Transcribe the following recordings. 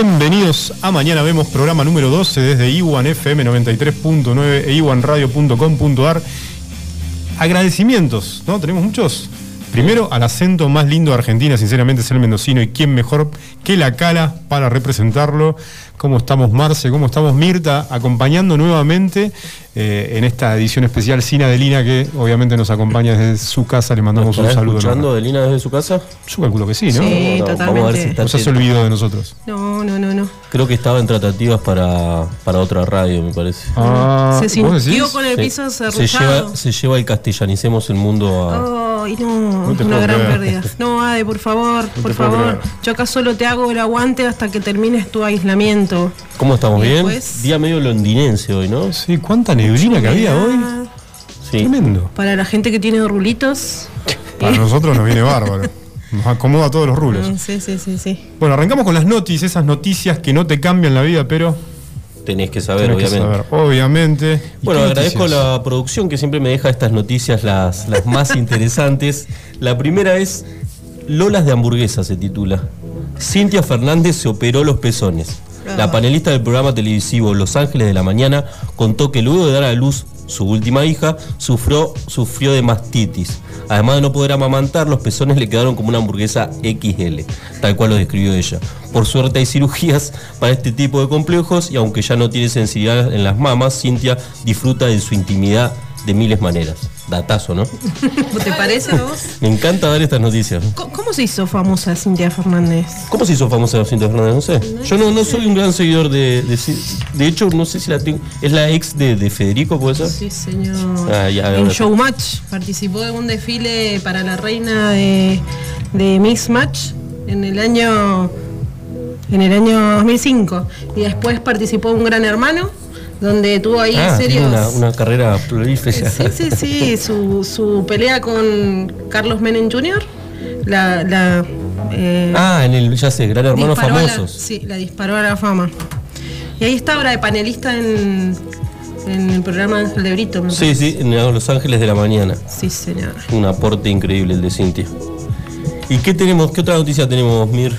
Bienvenidos a Mañana Vemos, programa número 12 desde Iwan FM 93.9 e iwanradio.com.ar. Agradecimientos, ¿no? Tenemos muchos. Primero, al acento más lindo de Argentina, sinceramente, es el mendocino. ¿Y quién mejor que la cala para representarlo? ¿Cómo estamos, Marce? ¿Cómo estamos, Mirta? Acompañando nuevamente eh, en esta edición especial Sin Adelina, que obviamente nos acompaña desde su casa. Le mandamos un saludo. escuchando Adelina desde su casa? Yo calculo que sí, ¿no? Sí, totalmente. Vamos a ver si está no se olvidó de nosotros. No, no, no, no. Creo que estaba en tratativas para, para otra radio, me parece. Ah, se sintió con el piso se, se lleva, se lleva el castellanicemos el mundo a... No, una gran pérdida. No, Ade, por favor, por favor. Yo acá solo te hago el aguante hasta que termines tu aislamiento. ¿Cómo estamos? ¿Bien? Día medio londinense hoy, ¿no? Sí, cuánta neblina que había hoy. Tremendo. Para la gente que tiene rulitos. Para nosotros nos viene bárbaro. Nos acomoda todos los rulos. Sí, sí, sí, sí. Bueno, arrancamos con las noticias, esas noticias que no te cambian la vida, pero tenés que saber, obviamente. obviamente. Bueno, agradezco la producción que siempre me deja estas noticias las, las más interesantes. La primera es Lolas de hamburguesa se titula. Cintia Fernández se operó los pezones. La ah. panelista del programa televisivo Los Ángeles de la Mañana contó que luego de dar a luz su última hija, sufrió, sufrió de mastitis. Además de no poder amamantar, los pezones le quedaron como una hamburguesa XL, tal cual lo describió ella. Por suerte hay cirugías para este tipo de complejos y aunque ya no tiene sensibilidad en las mamas, Cintia disfruta de su intimidad de miles maneras. Datazo, ¿no? ¿Te parece a vos? Me encanta dar estas noticias. ¿Cómo, se hizo famosa Cintia Fernández? ¿Cómo se hizo famosa Cintia Fernández? No sé. Yo no, no soy un gran seguidor de, de, hecho, no sé si la tengo. ¿Es la ex de, Federico, puede ser? Sí, señor. Ah, en Showmatch. Participó en un desfile para la reina de, de Miss Match en el año en el año 2005 y después participó un Gran Hermano donde tuvo ahí ah, serios... Una, carrera prolífera. Sí, sí, sí, su, su pelea con Carlos Menem Jr., la... la eh, ah, en el, ya sé, Gran Hermano Famosos. sí, la disparó a la fama. Y ahí está ahora de panelista en, en el programa Ángel de Brito. sí, sí, en Los Ángeles de la Mañana. Sí, señor. Un aporte increíble el de Cintia. ¿Y qué tenemos? ¿Qué otra noticia tenemos, Mir?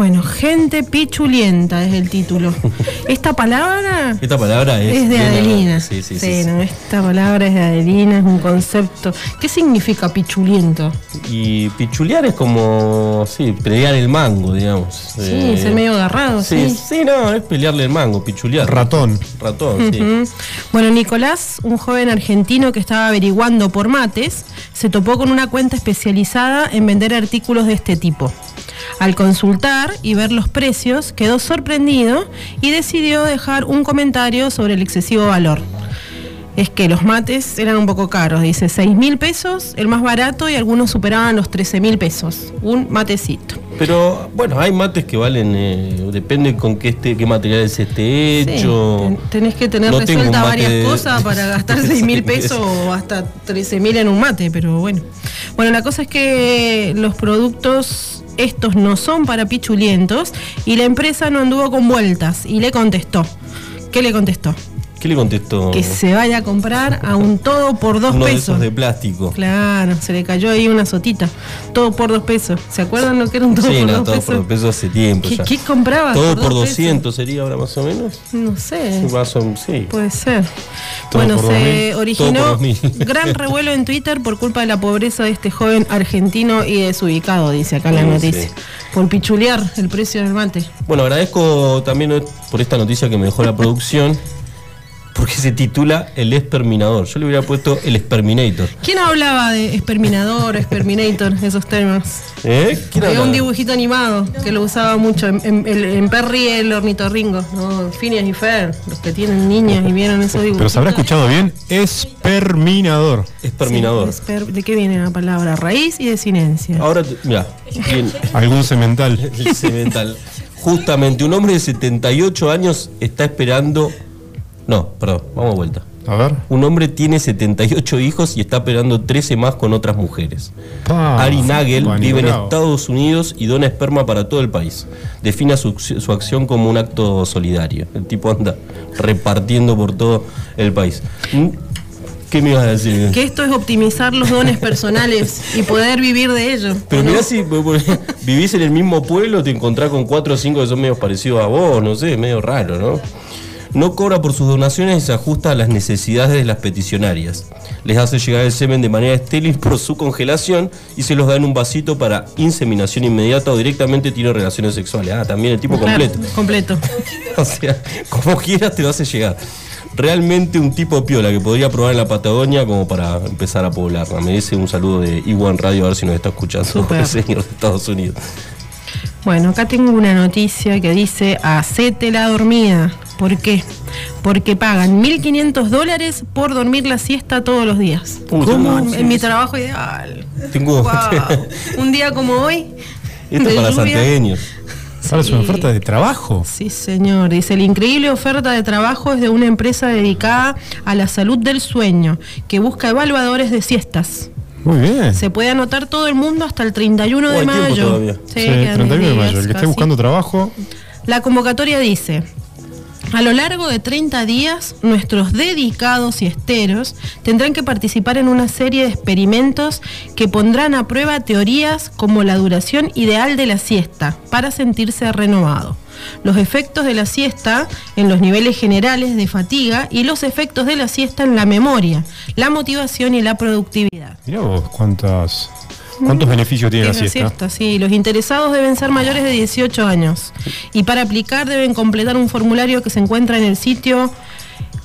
Bueno, gente pichulienta es el título. Esta palabra. Esta palabra es, de Adelina. Sí, sí, sí, esta palabra es de Adelina, es un concepto. ¿Qué significa pichuliento? Y pichulear es como, sí, pelear el mango, digamos. Sí, eh, ser medio agarrado. Sí, sí, no, es pelearle el mango, pichulear. Ratón. Ratón, sí. Bueno, Nicolás, un joven argentino que estaba averiguando por mates, se topó con una cuenta especializada en vender artículos de este tipo. Al consultar y ver los precios, quedó sorprendido y decidió dejar un comentario sobre el excesivo valor es que los mates eran un poco caros. Dice 6 mil pesos, el más barato, y algunos superaban los 13 mil pesos. Un matecito. Pero bueno, hay mates que valen, eh, depende con qué, este, qué materiales esté hecho. tenés que tener resuelta varias cosas para gastar 6 mil pesos o hasta 13 mil en un mate, pero bueno. Bueno, la cosa es que los productos estos no son para pichulientos y la empresa no anduvo con vueltas y le contestó. ¿Qué le contestó? ¿Qué le contestó? Que se vaya a comprar a un todo por dos pesos. De, de plástico. Claro, se le cayó ahí una sotita. Todo por dos pesos. ¿Se acuerdan lo que era un todo por dos todo pesos? por dos pesos hace tiempo. ¿Qué, ¿qué compraba? Todo por, 200 sería ahora más o menos. No sé. Más o, sí. Puede ser. bueno, se originó gran revuelo en Twitter por culpa de la pobreza de este joven argentino y desubicado, dice acá la noticia. Por pichulear el precio del mate. Bueno, agradezco también por esta noticia que me dejó la producción porque se titula El Esperminador. Yo le hubiera puesto El Esperminator. ¿Quién hablaba de Esperminador, Esperminator, esos temas? ¿Eh? ¿Quién Había un dibujito animado que lo usaba mucho en, Perry el ornitorringo, ¿no? Phineas y Fer, los que tienen niñas y vieron esos dibujos. Pero se habrá escuchado bien, Esperminador. Esperminador. ¿De qué viene la palabra? Raíz y de sinencia. Ahora, mira, algún cemental. El cemental. Justamente un hombre de 78 años está esperando no, perdón, vamos a vuelta. A ver. Un hombre tiene 78 hijos y está operando 13 más con otras mujeres. Ari Nagel vive en Estados Unidos y dona esperma para todo el país. Define su, acción como un acto solidario. El tipo anda repartiendo por todo el país. ¿Mm? ¿Qué me ibas a decir? Que esto es optimizar los dones personales y poder vivir de ellos. Pero mira si vivís en el mismo pueblo, te encontrás con cuatro o cinco que son medio parecidos a vos, no sé, medio raro, ¿no? No cobra por sus donaciones y se ajusta a las necesidades de las peticionarias. Les hace llegar el semen de manera estéril por su congelación y se los da en un vasito para inseminación inmediata o directamente tiene relaciones sexuales. Ah, también el tipo completo. Completo. o sea, como quieras te lo hace llegar. Realmente un tipo piola que podría probar en la Patagonia como para empezar a poblarla. Me dice un saludo de Iwan Radio a ver si nos está escuchando el señor de Estados Unidos. Bueno, acá tengo una noticia que dice, hacete la dormida. ¿Por qué? Porque pagan 1.500 dólares por dormir la siesta todos los días. ¿Cómo? En mi trabajo ideal. Tengo... Un día como hoy. Esto para santiagueños. ¿Sabes una oferta de trabajo? Sí, señor. Dice, la increíble oferta de trabajo es de una empresa dedicada a la salud del sueño, que busca evaluadores de siestas. Muy bien. Se puede anotar todo el mundo hasta el 31 de mayo. Sí, 31 de mayo. El que esté buscando trabajo. La convocatoria dice, a lo largo de 30 días, nuestros dedicados siesteros tendrán que participar en una serie de experimentos que pondrán a prueba teorías como la duración ideal de la siesta para sentirse renovado, los efectos de la siesta en los niveles generales de fatiga y los efectos de la siesta en la memoria, la motivación y la productividad. Mirá vos cuántas ¿Cuántos beneficios tiene la siesta? Sí, los interesados deben ser mayores de 18 años. Y para aplicar deben completar un formulario que se encuentra en el sitio.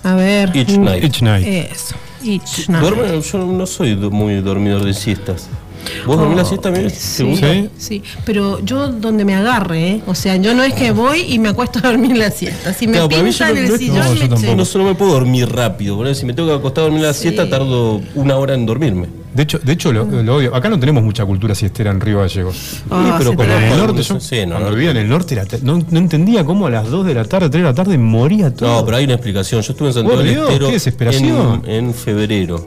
A ver. Each night. Each night. Eso. Each night. yo no soy muy dormidor de siestas. ¿Vos dormís la oh, siesta, bien? Sí, sí, pero yo donde me agarre, ¿eh? O sea, yo no es que voy y me acuesto a dormir la siesta. Si me pinta en el sillón, no, me no solo me puedo dormir rápido. Si me tengo que acostar a dormir la siesta, tardo una hora en dormirme. De hecho, de hecho lo, obvio, acá no tenemos mucha cultura siestera en Río Gallegos. Ah, pero como en el norte, yo cuando vivía en el norte no, entendía cómo a las 2 de la tarde, 3 de la tarde moría todo. No, pero hay una explicación. Yo estuve en Santiago del Estero desesperación? En, en febrero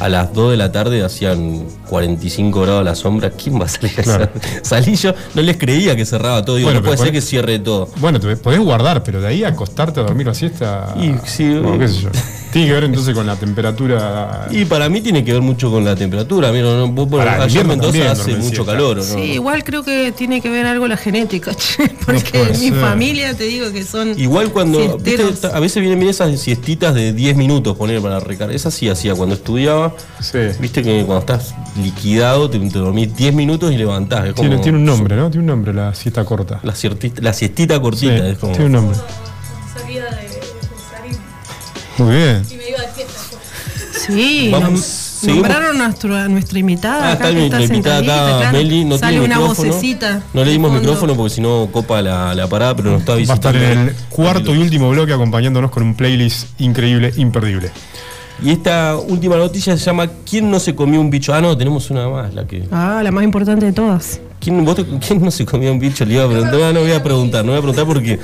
a las 2 de la tarde hacían 45 grados a la sombra. ¿Quién va a salir a Salí yo, no les creía que cerraba todo. Digo, bueno, no puede ser que cierre todo. Bueno, te podés guardar, pero de ahí acostarte a dormir la siesta. Y, sí, qué sé yo. Tiene que ver entonces con la temperatura. Y para mí tiene que ver mucho con la temperatura. Mira, no, allá en Mendoza hace mucho calor. ¿no? Sí, igual creo que tiene que ver algo la genética, porque en mi familia te digo que son. Igual cuando. a veces vienen bien esas siestitas de 10 minutos poner para recargar. Esa sí hacía cuando estudiaba. Sí. Viste que cuando estás liquidado te, dormís 10 minutos y levantás. tiene, tiene, un nombre, ¿no? Tiene un nombre la siesta corta. La, la siestita cortita. es como, tiene un nombre. Muy bien. Sí. Vamos Nombraron a nuestra, invitada. Ah, está nuestra invitada acá, Meli. No Sale tiene una micrófono. vocecita. No le dimos micrófono porque si no copa la, la, parada, pero no está visitando. Va a estar en el cuarto y último bloque acompañándonos con un playlist increíble, imperdible. Y esta última noticia se llama ¿Quién no se comió un bicho? Ah, no, tenemos una más, la que. Ah, la más importante de todas. ¿Quién, ¿quién no se comió un bicho? Le iba a preguntar. No, no voy a preguntar, no voy a preguntar porque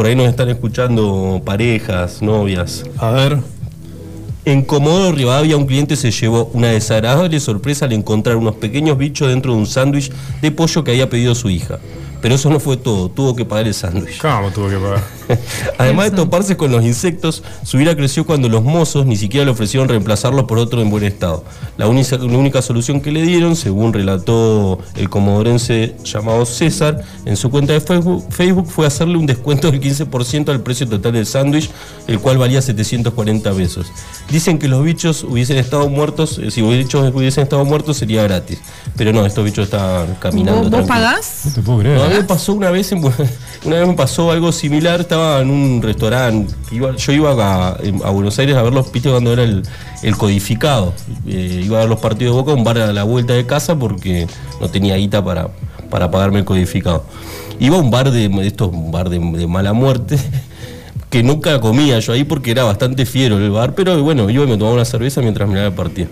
por ahí nos están escuchando parejas, novias. A ver. En Comodoro Rivadavia un cliente se llevó una desagradable sorpresa al encontrar unos pequeños bichos dentro de un sándwich de pollo que había pedido su hija. Pero eso no fue todo, tuvo que pagar el sándwich. ¿Cómo tuvo que pagar? Además de toparse con los insectos, su vida creció cuando los mozos ni siquiera le ofrecieron reemplazarlo por otro en buen estado. La, única, la única solución que le dieron, según relató el comodorense llamado César, en su cuenta de Facebook, Facebook fue hacerle un descuento del 15% al precio total del sándwich, el cual valía 740 pesos. Dicen que los bichos hubiesen estado muertos, eh, si los bichos hubiesen estado muertos sería gratis. Pero no, estos bichos estaban caminando. ¿Vos, pagás? No te puedo creer me pasó una vez, una vez me pasó algo similar, estaba en un restaurante, yo iba a, Buenos Aires a ver los pitos cuando era el, codificado, eh, iba a ver los partidos de Boca, un bar a la vuelta de casa porque no tenía guita para, para pagarme el codificado. Iba a un bar de, estos, un bar de, mala muerte, que nunca comía yo ahí porque era bastante fiero el bar, pero bueno, yo me tomaba una cerveza mientras miraba el partido.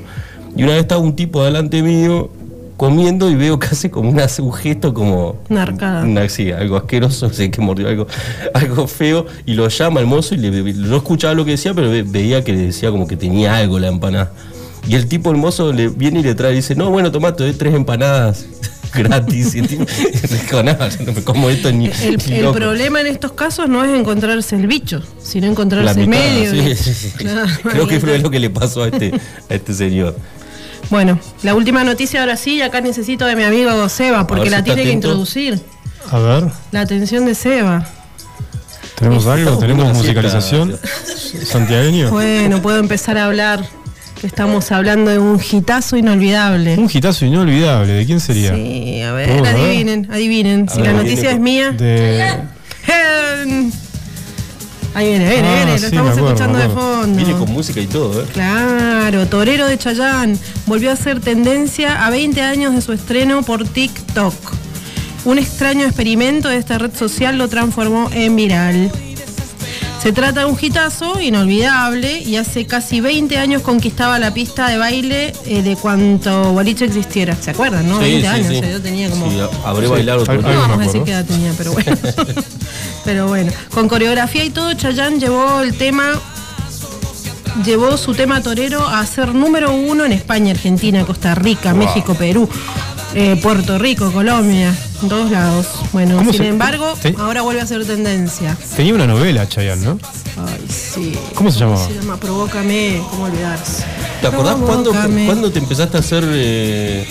Y una vez estaba un tipo delante mío comiendo y veo casi como un gesto como. Una arcada. sí, algo asqueroso, sé que mordió algo, algo feo, y lo llama el mozo y le, no escuchaba lo que decía, pero veía que le decía como que tenía algo la empanada. Y el tipo, el mozo, le viene y le trae y dice, no, bueno, tomate doy tres empanadas gratis. y dijo, no, no me como esto ni. El, el problema en estos casos no es encontrarse el bicho, sino encontrarse el medio. Creo que fue lo que le pasó a este, a este señor. Bueno, la última noticia ahora sí, acá necesito de mi amigo Seba, porque la tiene que introducir. A ver. La atención de Seba. ¿Tenemos algo? ¿Tenemos musicalización? ¿Santiagueño? Bueno, puedo empezar a hablar. estamos hablando de un hitazo inolvidable. Un hitazo inolvidable, ¿de quién sería? Sí, a ver, adivinen, adivinen. si la noticia es mía. De... Ahí viene, viene, ah, viene, lo estamos escuchando de fondo. Viene con música y todo, ¿eh? Claro, Torero de Chayán volvió a ser tendencia a 20 años de su estreno por TikTok. Un extraño experimento de esta red social lo transformó en viral. Se trata de un hitazo inolvidable y hace casi 20 años conquistaba la pista de baile eh, de cuanto boliche existiera. ¿Se acuerdan, no? 20 años, yo tenía como. Sí, habré bailado No vamos a decir qué edad tenía, pero bueno. Pero bueno. Con coreografía y todo, Chayanne llevó el tema llevó su tema torero a ser número uno en España, Argentina, Costa Rica, México, Perú, eh, Puerto Rico, Colombia, en todos lados. Bueno, sin embargo, ahora vuelve a ser tendencia. Tenía una novela, Chayanne, ¿no? Ay, sí. ¿Cómo se llamaba? Se llama Provócame, ¿cómo olvidarse? ¿Te acordás cuándo, te empezaste a hacer eh,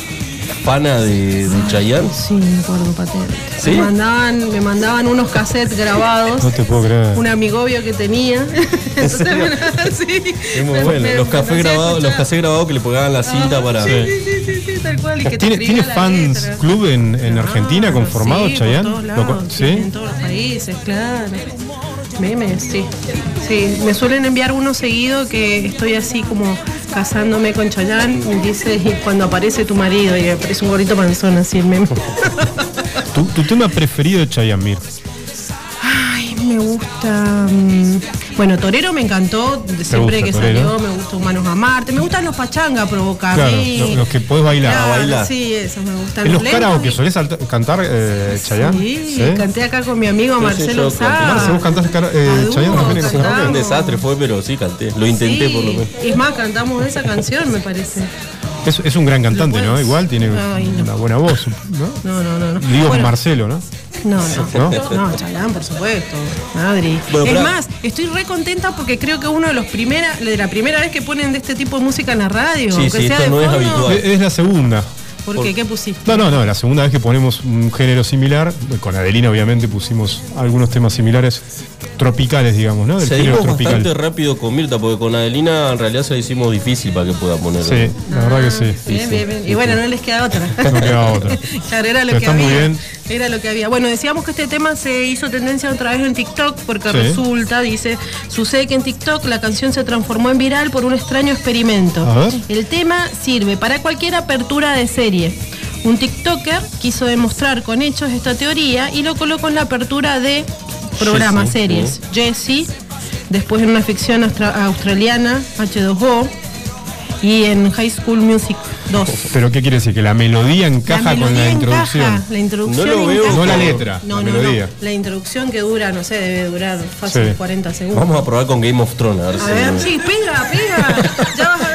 pana de, de Chayanne? Sí, me acuerdo patente. ¿Sí? Me, mandaban, me mandaban unos cassettes grabados. No te puedo creer. Un amigobio que tenía. sí, es muy bueno. los cafés grabados, los cassettes grabados que le pegaban la cinta para. Sí, sí, sí, sí, tal cual. Y que ¿Tiene, ¿tiene fans club en, en Argentina conformado, Chayanne? ¿Sí? En todos los países, claro. Memes, sí. Sí, me suelen enviar uno seguido que estoy así como casándome con Chayanne y dice cuando aparece tu marido y aparece un gorrito panzón así el meme. ¿Tu, tu tema preferido de Chayanne, Mir? Ay, me gusta... Mm, bueno, Torero me encantó, siempre que salió, me gusta Humanos a Marte, me gustan los pachanga provocar. Claro, los, que podés bailar. a bailar. Sí, eso me gusta. ¿En los, karaoke solés cantar eh, Chayanne? Sí, canté acá con mi amigo Marcelo Sá. Marcelo, ¿vos cantás eh, Chayanne también en Un desastre fue, pero sí canté. Lo intenté por lo menos. Es más, cantamos esa canción, me parece. Es, es un gran cantante, ¿no? Igual tiene una buena voz, ¿no? No, no, no. no. Digo Marcelo, ¿no? No, no, no, Chalán, por supuesto, Madrid. es más, estoy re contenta porque creo que uno de los primeras, de la primera vez que ponen de este tipo de música en la radio, sí, sí, esto no es habitual. Es la segunda. ¿Por, qué? ¿Qué pusiste? No, no, no, la segunda vez que ponemos un género similar, con Adelina obviamente pusimos algunos temas similares, tropicales, digamos, ¿no? Del Seguimos bastante rápido con Mirta, porque con Adelina en realidad se lo hicimos difícil para que pueda ponerlo. Sí, la verdad que sí. Bien, bien, bien. Y bueno, no les queda otra. No queda otra. claro, era lo que muy bien. Era lo que había. Bueno, decíamos que este tema se hizo tendencia otra vez en TikTok porque resulta, dice, sucede que en TikTok la canción se transformó en viral por un extraño experimento. El tema sirve para cualquier apertura de serie. Un TikToker quiso demostrar con hechos esta teoría y lo colocó en la apertura de programas, series. Jesse, después en una ficción australiana, H2O, y en High School Music 2. ¿Pero qué quiere decir? ¿Que la melodía encaja con la introducción? La introducción no lo veo. No la letra, no, la melodía. La introducción que dura, no sé, debe durar fácil 40 segundos. Vamos a probar con Game of Thrones. A ver, a ver sí, pega, pega. ya vas a.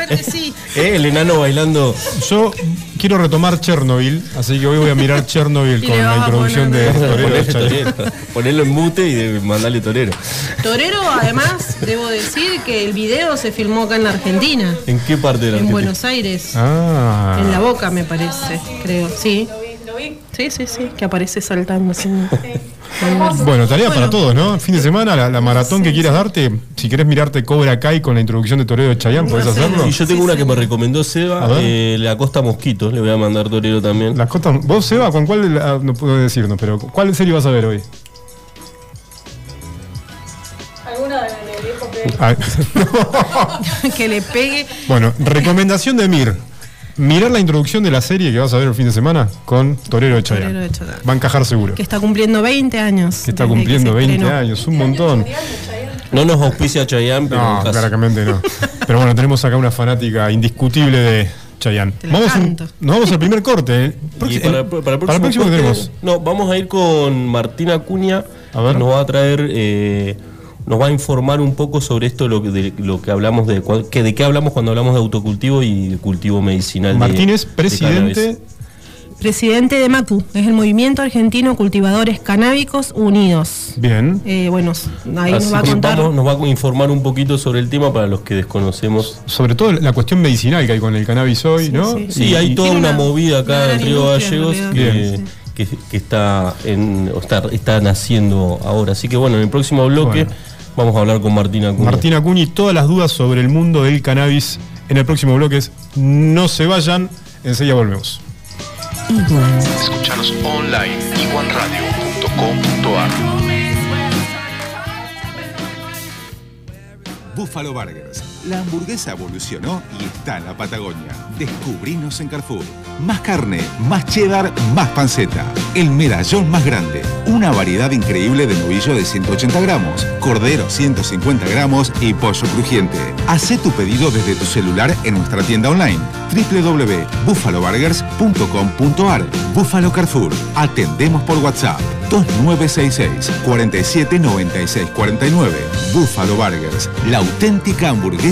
Eh, el enano bailando. Yo quiero retomar Chernobyl, así que hoy voy a mirar Chernobyl con la introducción de Torero. Ponerlo en mute y de mandarle Torero. Torero, además, debo decir que el video se filmó acá en la Argentina. ¿En qué parte de la En Buenos Aires. Ah. En la boca, me parece, creo. Sí. Vi. Sí, sí, sí, que aparece saltando así. Bueno, tarea para todos, ¿no? Fin de semana, la, maratón que quieras darte, si querés mirarte Cobra Kai con la introducción de Torero de Chayán, ¿podés hacerlo? Y yo tengo una que me recomendó Seba, eh, la Costa Mosquito, le voy a mandar Torero también. La Costa, ¿Vos, Seba, con cuál, no puedo decirnos, pero ¿cuál serie vas a ver hoy? Alguna de viejo ah, que le pegue. Bueno, recomendación de Mir. Mirar la introducción de la serie que vas a ver el fin de semana con Torero de Chayanne. Va a encajar seguro. Que está cumpliendo 20 años. Que está cumpliendo 20 años, un montón. No nos auspicia Chayanne, pero. No, claramente no. Pero bueno, tenemos acá una fanática indiscutible de Chayanne. Vamos nos vamos al primer corte. ¿eh? para, el próximo, tenemos. No, vamos a ir con Martina Acuña. A ver. Nos va a traer. Eh, nos va a informar un poco sobre esto lo, de lo que hablamos de, que, de qué hablamos cuando hablamos de autocultivo y cultivo medicinal. Martínez, presidente. presidente de MACU, es el Movimiento Argentino Cultivadores Canábicos Unidos. Bien. Eh, bueno, ahí nos va a contar. nos va a informar un poquito sobre el tema para los que desconocemos. Sobre todo la cuestión medicinal que hay con el cannabis hoy, ¿no? Sí, hay toda una, movida acá en Río Gallegos que, está, en, está, está naciendo ahora. Así que bueno, en el próximo bloque. Vamos a hablar con Martina Acuña. Martina Acuña y todas las dudas sobre el mundo del cannabis en el próximo bloque. No se vayan, enseguida volvemos. Escuchanos online iguanradio.com.ar Buffalo Burgers. La hamburguesa evolucionó y está en la Patagonia. Descubrinos en Carrefour. Más carne, más cheddar, más panceta. El medallón más grande. Una variedad increíble de novillo de 180 gramos, cordero 150 gramos y pollo crujiente. Haz tu pedido desde tu celular en nuestra tienda online www.buffaloburgers.com.ar Buffalo Carrefour. Atendemos por WhatsApp 2966 479649 Buffalo Burgers, la auténtica hamburguesa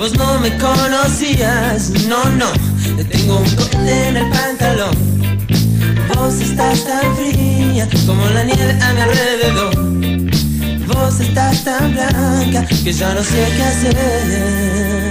vos no me conocías, no, no, te tengo un cohete en el pantalón. Vos estás tan fría como la nieve a mi alrededor. Vos estás tan blanca que ya no sé qué hacer.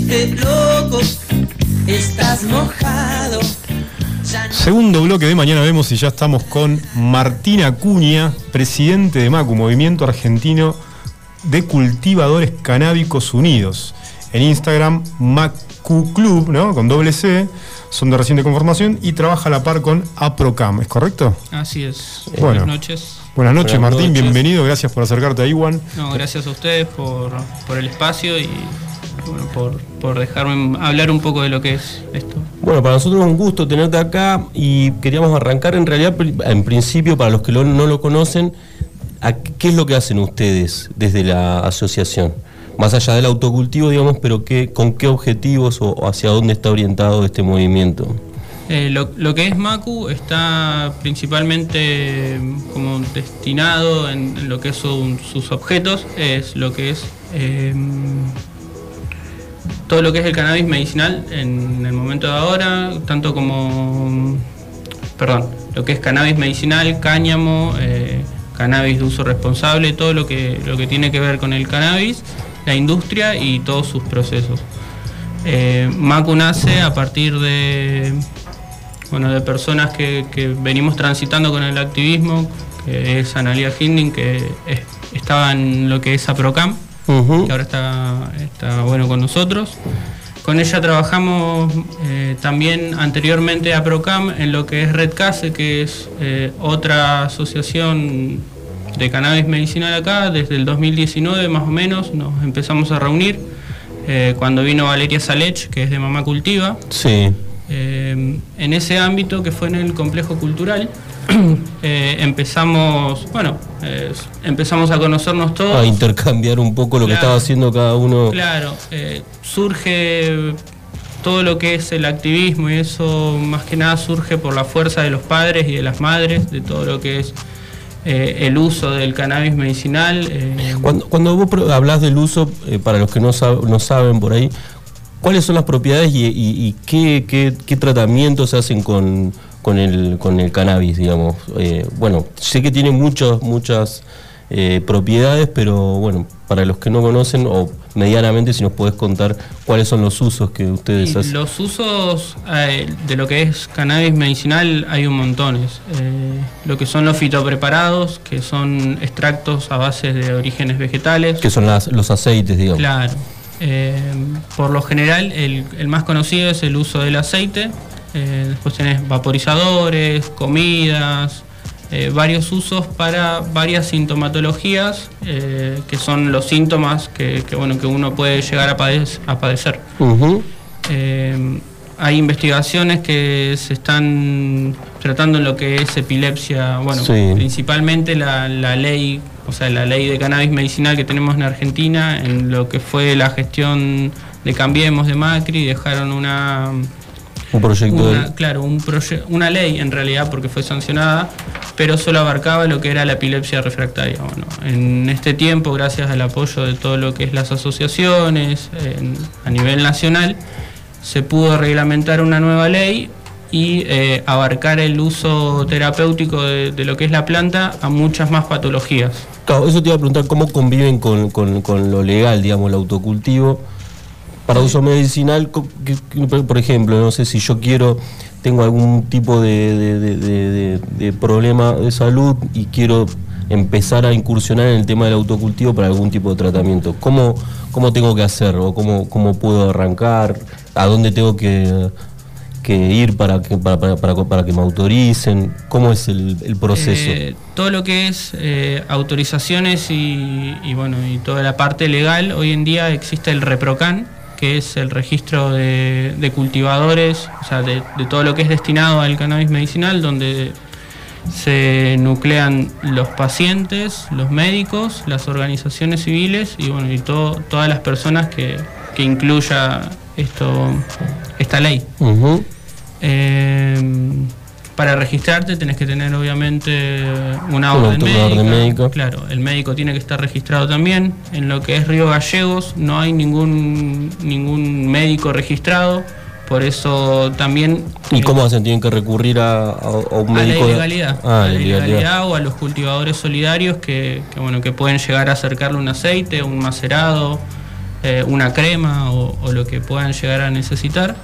loco, estás mojado. No Segundo bloque de Mañana Vemos y ya estamos con Martín Acuña, presidente de MACU, Movimiento Argentino de Cultivadores Canábicos Unidos. En Instagram, MACU Club, ¿no? Con doble C, son de reciente conformación y trabaja a la par con APROCAM, ¿es correcto? Así es. Bueno. Buenas noches. Buenas noches, Buenas Martín, noches. bienvenido, gracias por acercarte a Iwan. No, gracias a ustedes por, por el espacio y bueno, por, por dejarme hablar un poco de lo que es esto. Bueno, para nosotros es un gusto tenerte acá y queríamos arrancar en realidad, en principio, para los que lo- no lo conocen, a qué es lo que hacen ustedes desde la asociación. Más allá del autocultivo, digamos, pero qué, con qué objetivos o, hacia dónde está orientado este movimiento. Eh, lo, lo que es Macu está principalmente como destinado en, en lo que son sus objetos, es lo que es eh, todo lo que es el cannabis medicinal en el momento de ahora, tanto como, perdón, lo que es cannabis medicinal, cáñamo, eh, cannabis de uso responsable, todo lo que, lo que tiene que ver con el cannabis, la industria y todos sus procesos. Eh, Macu nace a partir de, bueno, de personas que, venimos transitando con el activismo, que es Analia Hinding, que es- estaba en lo que es APROCAM, Que ahora está, está bueno con nosotros. Con ella trabajamos eh, también anteriormente a Procam en lo que es Red Case, que es eh, otra asociación de cannabis medicinal acá. Desde el 2019 más o menos nos empezamos a reunir. eh, cuando vino Valeria Salech, que es de Mamá Cultiva, Sí. en ese ámbito que fue en el complejo cultural, eh, empezamos, bueno, eh, empezamos a conocernos todos. A intercambiar un poco lo que estaba haciendo cada uno. Claro, eh, surge todo lo que es el activismo y eso más que nada surge por la fuerza de los padres y de las madres, de todo lo que es eh, el uso del cannabis medicinal. eh, Cuando, cuando vos hablas del uso, eh, para los que no, sab- no saben por ahí, ¿cuáles son las propiedades y, y- y qué, qué- qué tratamientos se hacen con, con el, con el cannabis, digamos? Eh, bueno, sé que tiene muchos, muchas eh, propiedades, pero bueno, para los que no conocen, o medianamente si nos podés contar cuáles son los usos que ustedes hacen. los usos eh, de lo que es cannabis medicinal hay un montones. Eh, lo que son los fitopreparados, que son extractos a base de orígenes vegetales. Que son las, los aceites, digamos. Claro. Por lo general, el, el más conocido es el uso del aceite. Eh, después tenés vaporizadores, comidas, eh, varios usos para varias sintomatologías, eh, que son los síntomas que, que, bueno, que uno puede llegar a, padec- a padecer. Eh, hay investigaciones que se están tratando en lo que es epilepsia, bueno, Sí. principalmente la, la ley, o sea, la ley de cannabis medicinal que tenemos en Argentina, en lo que fue la gestión de Cambiemos de Macri, dejaron una, Un proyecto una- de... claro, un proye- una ley en realidad porque fue sancionada, pero solo abarcaba lo que era la epilepsia refractaria. Bueno, en este tiempo, gracias al apoyo de todo lo que es las asociaciones en- a nivel nacional, se pudo reglamentar una nueva ley y eh, abarcar el uso terapéutico de, de lo que es la planta a muchas más patologías. Claro, eso te iba a preguntar, ¿cómo conviven con, con- con lo legal, digamos, el autocultivo? Para uso medicinal, por- ejemplo, no sé si yo quiero, tengo algún tipo de, problema de salud y quiero empezar a incursionar en el tema del autocultivo para algún tipo de tratamiento. ¿Cómo, cómo tengo que hacer o cómo, cómo puedo arrancar? ¿A dónde tengo que, ir para que, para, que me autoricen? ¿Cómo es el, el proceso? Eh, todo lo que es eh, autorizaciones y, y, bueno y toda la parte legal, hoy en día existe el ReproCan, que es el registro de, de cultivadores, o sea, de, de todo lo que es destinado al cannabis medicinal, donde se nuclean los pacientes, los médicos, las organizaciones civiles y bueno y todo, todas las personas que, que incluya esto esta ley. Eh, para registrarte tenés que tener obviamente una orden orden médica. médica. Claro, el médico tiene que estar registrado también. En lo que es Río Gallegos no hay ningún ningún médico registrado, por eso también ¿Y eh, cómo hacen? ¿Tienen que recurrir a, a- a un a la médico? de- ilegalidad, Ah, a la ilegalidad. ilegalidad o a los cultivadores solidarios que, que, bueno que pueden llegar a acercarle un aceite, un macerado, eh, una crema o, o lo que puedan llegar a necesitar.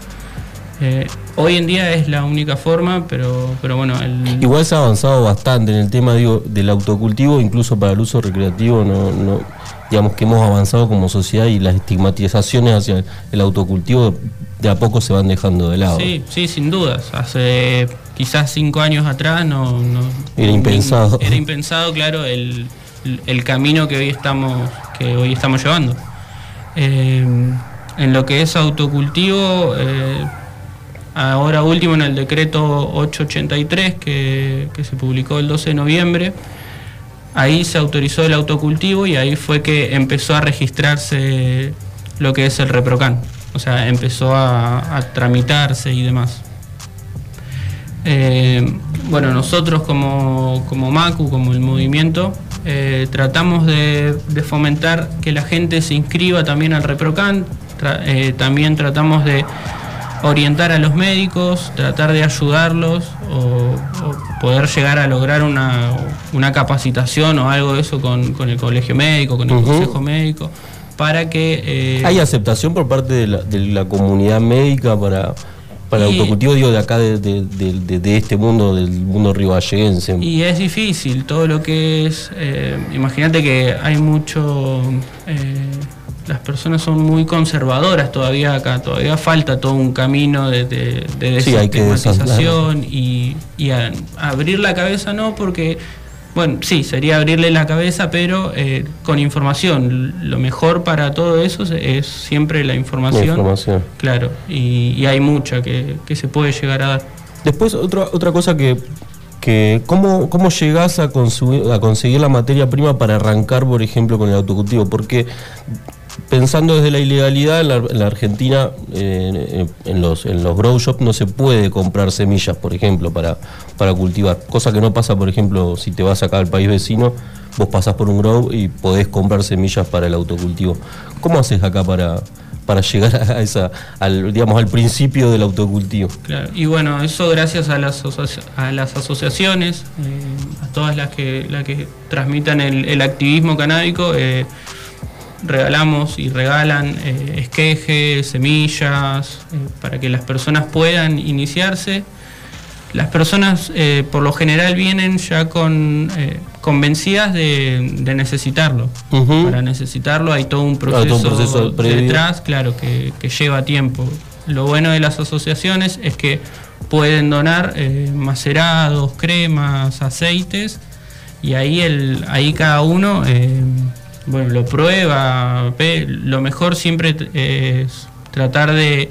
Eh, hoy en día es la única forma, pero, pero bueno, el, Igual se ha avanzado bastante en el tema digo, del autocultivo, incluso para el uso recreativo, no, no, digamos que hemos avanzado como sociedad y las estigmatizaciones hacia el autocultivo de a poco se van dejando de lado. Sí, sí, sin dudas. Hace quizás cinco años atrás no, no- Era impensado. Era impensado, claro, el, el camino que hoy estamos, que hoy estamos llevando. Eh, en lo que es autocultivo, eh, ahora último en el decreto 883 que, se publicó el 12 de noviembre, ahí se autorizó el autocultivo y ahí fue que empezó a registrarse lo que es el ReproCan. O sea, empezó a, tramitarse y demás. Eh, bueno, nosotros como, como MACU, como el movimiento, eh, tratamos de, fomentar que la gente se inscriba también al ReproCan, eh, también tratamos de orientar a los médicos, tratar de ayudarlos o, o poder llegar a lograr una, una capacitación o algo de eso con, con el colegio médico, con el consejo médico, para que... eh, ¿Hay aceptación por parte de la, de la comunidad médica para, para el autocultivo, digo, de acá, de, de- de- de- de este mundo, del mundo riballeguense? Y es difícil, todo lo que es, eh, imagínate que hay mucho, eh, las personas son muy conservadoras todavía acá, todavía falta todo un camino de, de, de Sí, desestigmatización y, y a- abrir la cabeza no, porque, bueno, sí, sería abrirle la cabeza, pero eh, con información. Lo mejor para todo eso es, es siempre la información. La información. Claro, y, y hay mucha que, que se puede llegar a dar. Después, otra, otra cosa que, que ¿cómo, ¿cómo llegás a, consumir- a conseguir la materia prima para arrancar, por ejemplo, con el autocultivo? Porque pensando desde la ilegalidad, la, en la Argentina, eh, en, los, en los grow shops no se puede comprar semillas, por ejemplo, para, para cultivar. Cosa que no pasa, por ejemplo, si te vas acá al país vecino, vos pasás por un grow y podés comprar semillas para el autocultivo. ¿Cómo haces acá para, para llegar a esa, al, digamos, al principio del autocultivo? Y bueno, eso gracias a las, a las asociaciones, eh, a todas las que, las que transmitan el, activismo canábico, eh, regalamos y regalan eh, esquejes, semillas, eh, para que las personas puedan iniciarse. Las personas eh, por lo general vienen ya con convencidas de, de necesitarlo. Para necesitarlo hay todo un Claro, proceso, todo un proceso previo. detrás, claro, que, que lleva tiempo. Lo bueno de las asociaciones es que pueden donar macerados, cremas, aceites, y ahí, el, ahí cada uno bueno, lo prueba. ve. Lo mejor siempre eh, es tratar de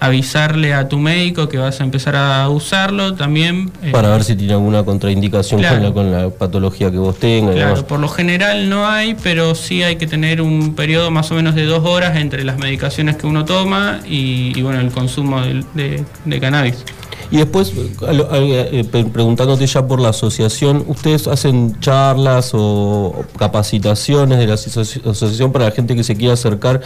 avisarle a tu médico que vas a empezar a usarlo también. eh, para ver si tiene alguna contraindicación con, la, con, la, patología que vos tengas. Claro, por lo general no hay, pero sí hay que tener un periodo más o menos de dos horas entre las medicaciones que uno toma y, y bueno, el consumo de, de, de cannabis. Y después, eh, preguntándote ya por la asociación, ¿ustedes hacen charlas o capacitaciones de la asociación para la gente que se quiera acercar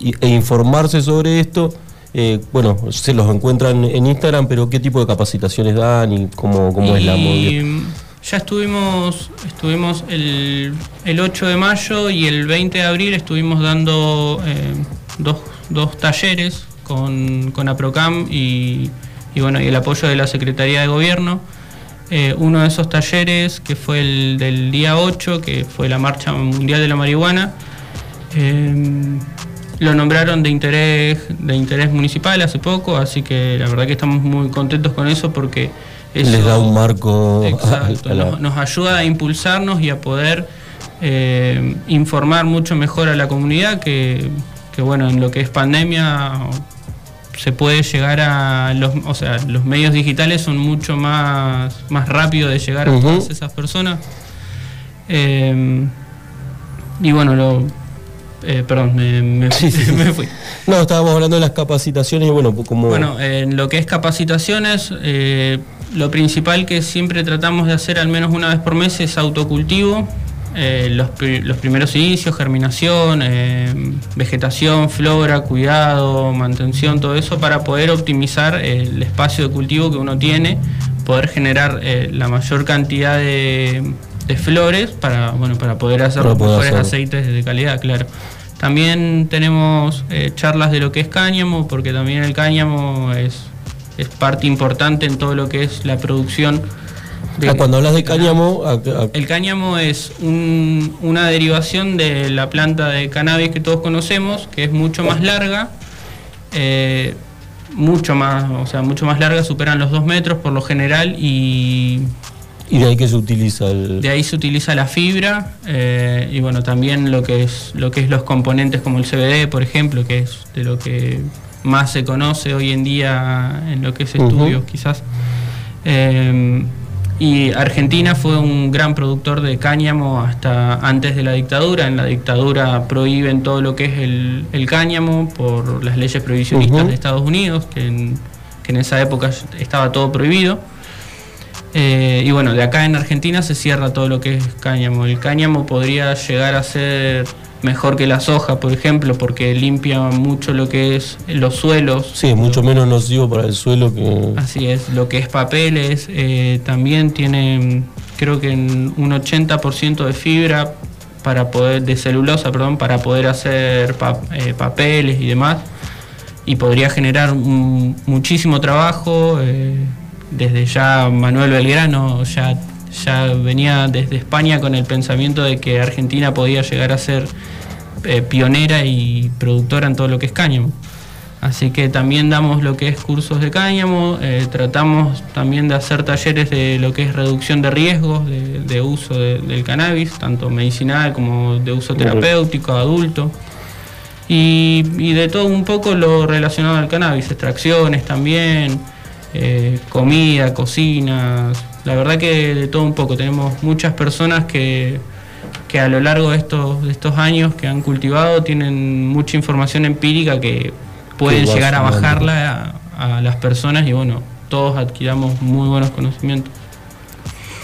e informarse sobre esto? Eh, bueno, se los encuentran en Instagram, pero ¿qué tipo de capacitaciones dan y cómo, cómo es la movida? Ya estuvimos, estuvimos el, el, 8 de mayo y el 20 de abril estuvimos dando eh, dos, dos, talleres con, con APROCAM y, y, bueno, y el apoyo de la Secretaría de Gobierno. Eh, uno de esos talleres, que fue el del día 8, que fue la Marcha Mundial de la Marihuana, lo nombraron de interés, de interés municipal hace poco, así que la verdad que estamos muy contentos con eso porque eso, les da un marco exacto, nos, nos, ayuda a impulsarnos y a poder eh, informar mucho mejor a la comunidad que, que, bueno en lo que es pandemia se puede llegar a los o sea los medios digitales son mucho más más rápido de llegar a uh -huh. todas esas personas eh, y bueno lo eh, perdón, me, me, sí, sí, sí. me, fui. No, estábamos hablando de las capacitaciones y bueno, como... Bueno, en lo que es capacitaciones, eh, lo principal que siempre tratamos de hacer al menos una vez por mes es autocultivo. Eh, los, los, primeros inicios, germinación, vegetación, flora, cuidado, mantención, todo eso para poder optimizar el espacio de cultivo que uno tiene, poder generar la mayor cantidad de de flores para bueno para poder hacer para los poder mejores aceites de calidad, claro. También tenemos eh, charlas de lo que es cáñamo, porque también el cáñamo es, es parte importante en todo lo que es la producción. De, cuando hablas de cáñamo, a, a... el cáñamo es un, una derivación de la planta de cannabis que todos conocemos, que es mucho más larga, eh, mucho más, o sea, mucho más larga, superan los dos metros por lo general y y de ahí que se utiliza el... De ahí se utiliza la fibra eh, y bueno, también lo que es lo que es los componentes como el CBD, por ejemplo, que es de lo que más se conoce hoy en día en lo que es estudios, uh -huh. quizás. Eh, y Argentina fue un gran productor de cáñamo hasta antes de la dictadura. En la dictadura prohíben todo lo que es el, el cáñamo por las leyes prohibicionistas uh -huh. de Estados Unidos, que en, que en esa época estaba todo prohibido. Eh, y bueno, de acá en Argentina se cierra todo lo que es cáñamo. El cáñamo podría llegar a ser mejor que la soja, por ejemplo, porque limpia mucho lo que es los suelos. Sí, es mucho menos nocivo para el suelo que... Así es, lo que es papeles, eh, también tiene creo que un 80% de fibra para poder, de celulosa, perdón, para poder hacer pa, eh, papeles y demás. Y podría generar un, muchísimo trabajo desde ya Manuel Belgrano ya, ya venía desde España con el pensamiento de que Argentina podía llegar a ser eh, pionera y productora en todo lo que es cáñamo. Así que también damos lo que es cursos de cáñamo, eh, tratamos también de hacer talleres de lo que es reducción de riesgos de, de uso de, del cannabis, tanto medicinal como de uso terapéutico, adulto. Y, y de todo un poco lo relacionado al cannabis, extracciones también, eh, comida, cocina, la verdad que de todo un poco. Tenemos muchas personas que, que a lo largo de estos, de estos años que han cultivado tienen mucha información empírica que pueden llegar a bajarla a, a las personas y bueno, todos adquiramos muy buenos conocimientos.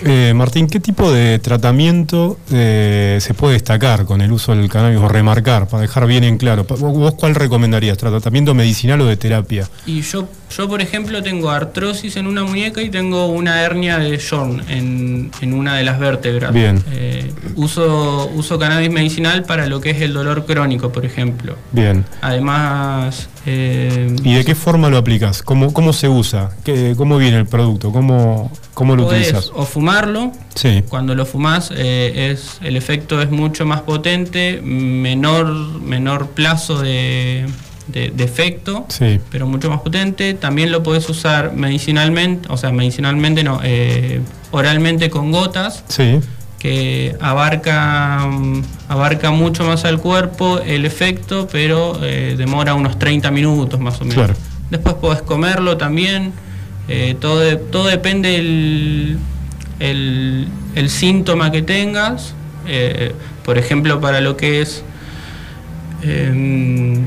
Eh, Martín, ¿qué tipo de tratamiento eh, se puede destacar con el uso del cannabis o remarcar para dejar bien en claro? ¿Vos cuál recomendarías? ¿Tratamiento medicinal o de terapia? Y yo, yo por ejemplo, tengo artrosis en una muñeca y tengo una hernia de Jorn en, en una de las vértebras. Bien. Eh, uso, uso cannabis medicinal para lo que es el dolor crónico, por ejemplo. Bien. Además, eh, ¿Y de qué forma lo aplicas? ¿Cómo, cómo se usa? ¿Qué, ¿Cómo viene el producto? ¿Cómo, cómo lo utilizas? o fumarlo. Sí. Cuando lo fumás, eh, es, el efecto es mucho más potente, menor, menor plazo de, de- de efecto. Sí. pero mucho más potente. También lo podés usar medicinalmente, o sea, medicinalmente no, eh, oralmente con gotas, Sí. que abarca, mm, abarca mucho más al cuerpo el efecto, pero eh, demora unos 30 minutos más o menos. Claro. después podés comerlo también. Eh, todo, de- todo depende el, el, el síntoma que tengas. Eh, por ejemplo, para lo que es, em,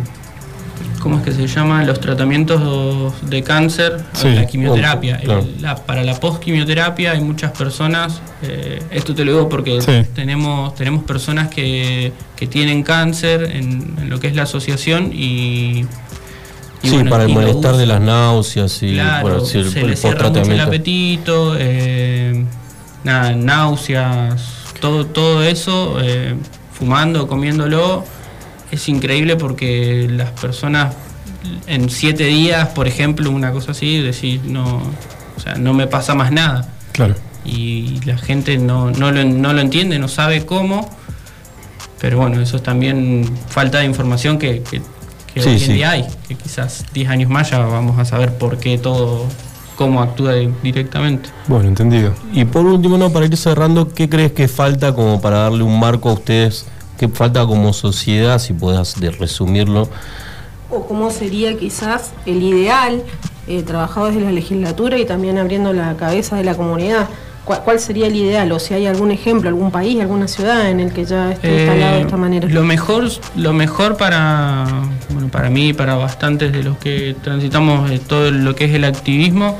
¿cómo es que se llama? Los tratamientos de cáncer, Sí. la quimioterapia. Claro. El- la- para la post-quimioterapia hay muchas personas, eh, esto te lo digo porque Sí. tenemos, tenemos personas que, que tienen cáncer en, en lo que es la asociación y... y sí, bueno, para el y malestar de las náuseas y Claro, bueno, sí, el, se el cierra mucho el apetito, eh, nada, náuseas, todo, todo eso, eh, fumando, comiéndolo, es increíble porque las personas en siete días, por ejemplo, una cosa así, decir, no, o sea, no me pasa más nada. Claro. Y la gente no, no, lo, no lo entiende, no sabe cómo, pero bueno, eso es también falta de información que, que, que Sí, hoy en sí. día hay, que quizás 10 años más ya vamos a saber por qué todo, cómo actúa di- directamente. Bueno, entendido. Y por último, no, para ir cerrando, ¿qué crees que falta como para darle un marco a ustedes? ¿Qué falta como sociedad, si puedas resumirlo? o cómo sería quizás el ideal eh, trabajado desde la legislatura y también abriendo la cabeza de la comunidad. ¿Cuál, cuál sería el ideal? O si hay algún ejemplo, algún país, alguna ciudad en el que ya esté instalado de Eh, esta manera. Lo mejor, lo mejor para, bueno, para mí y para bastantes de los que transitamos eh, todo lo que es el activismo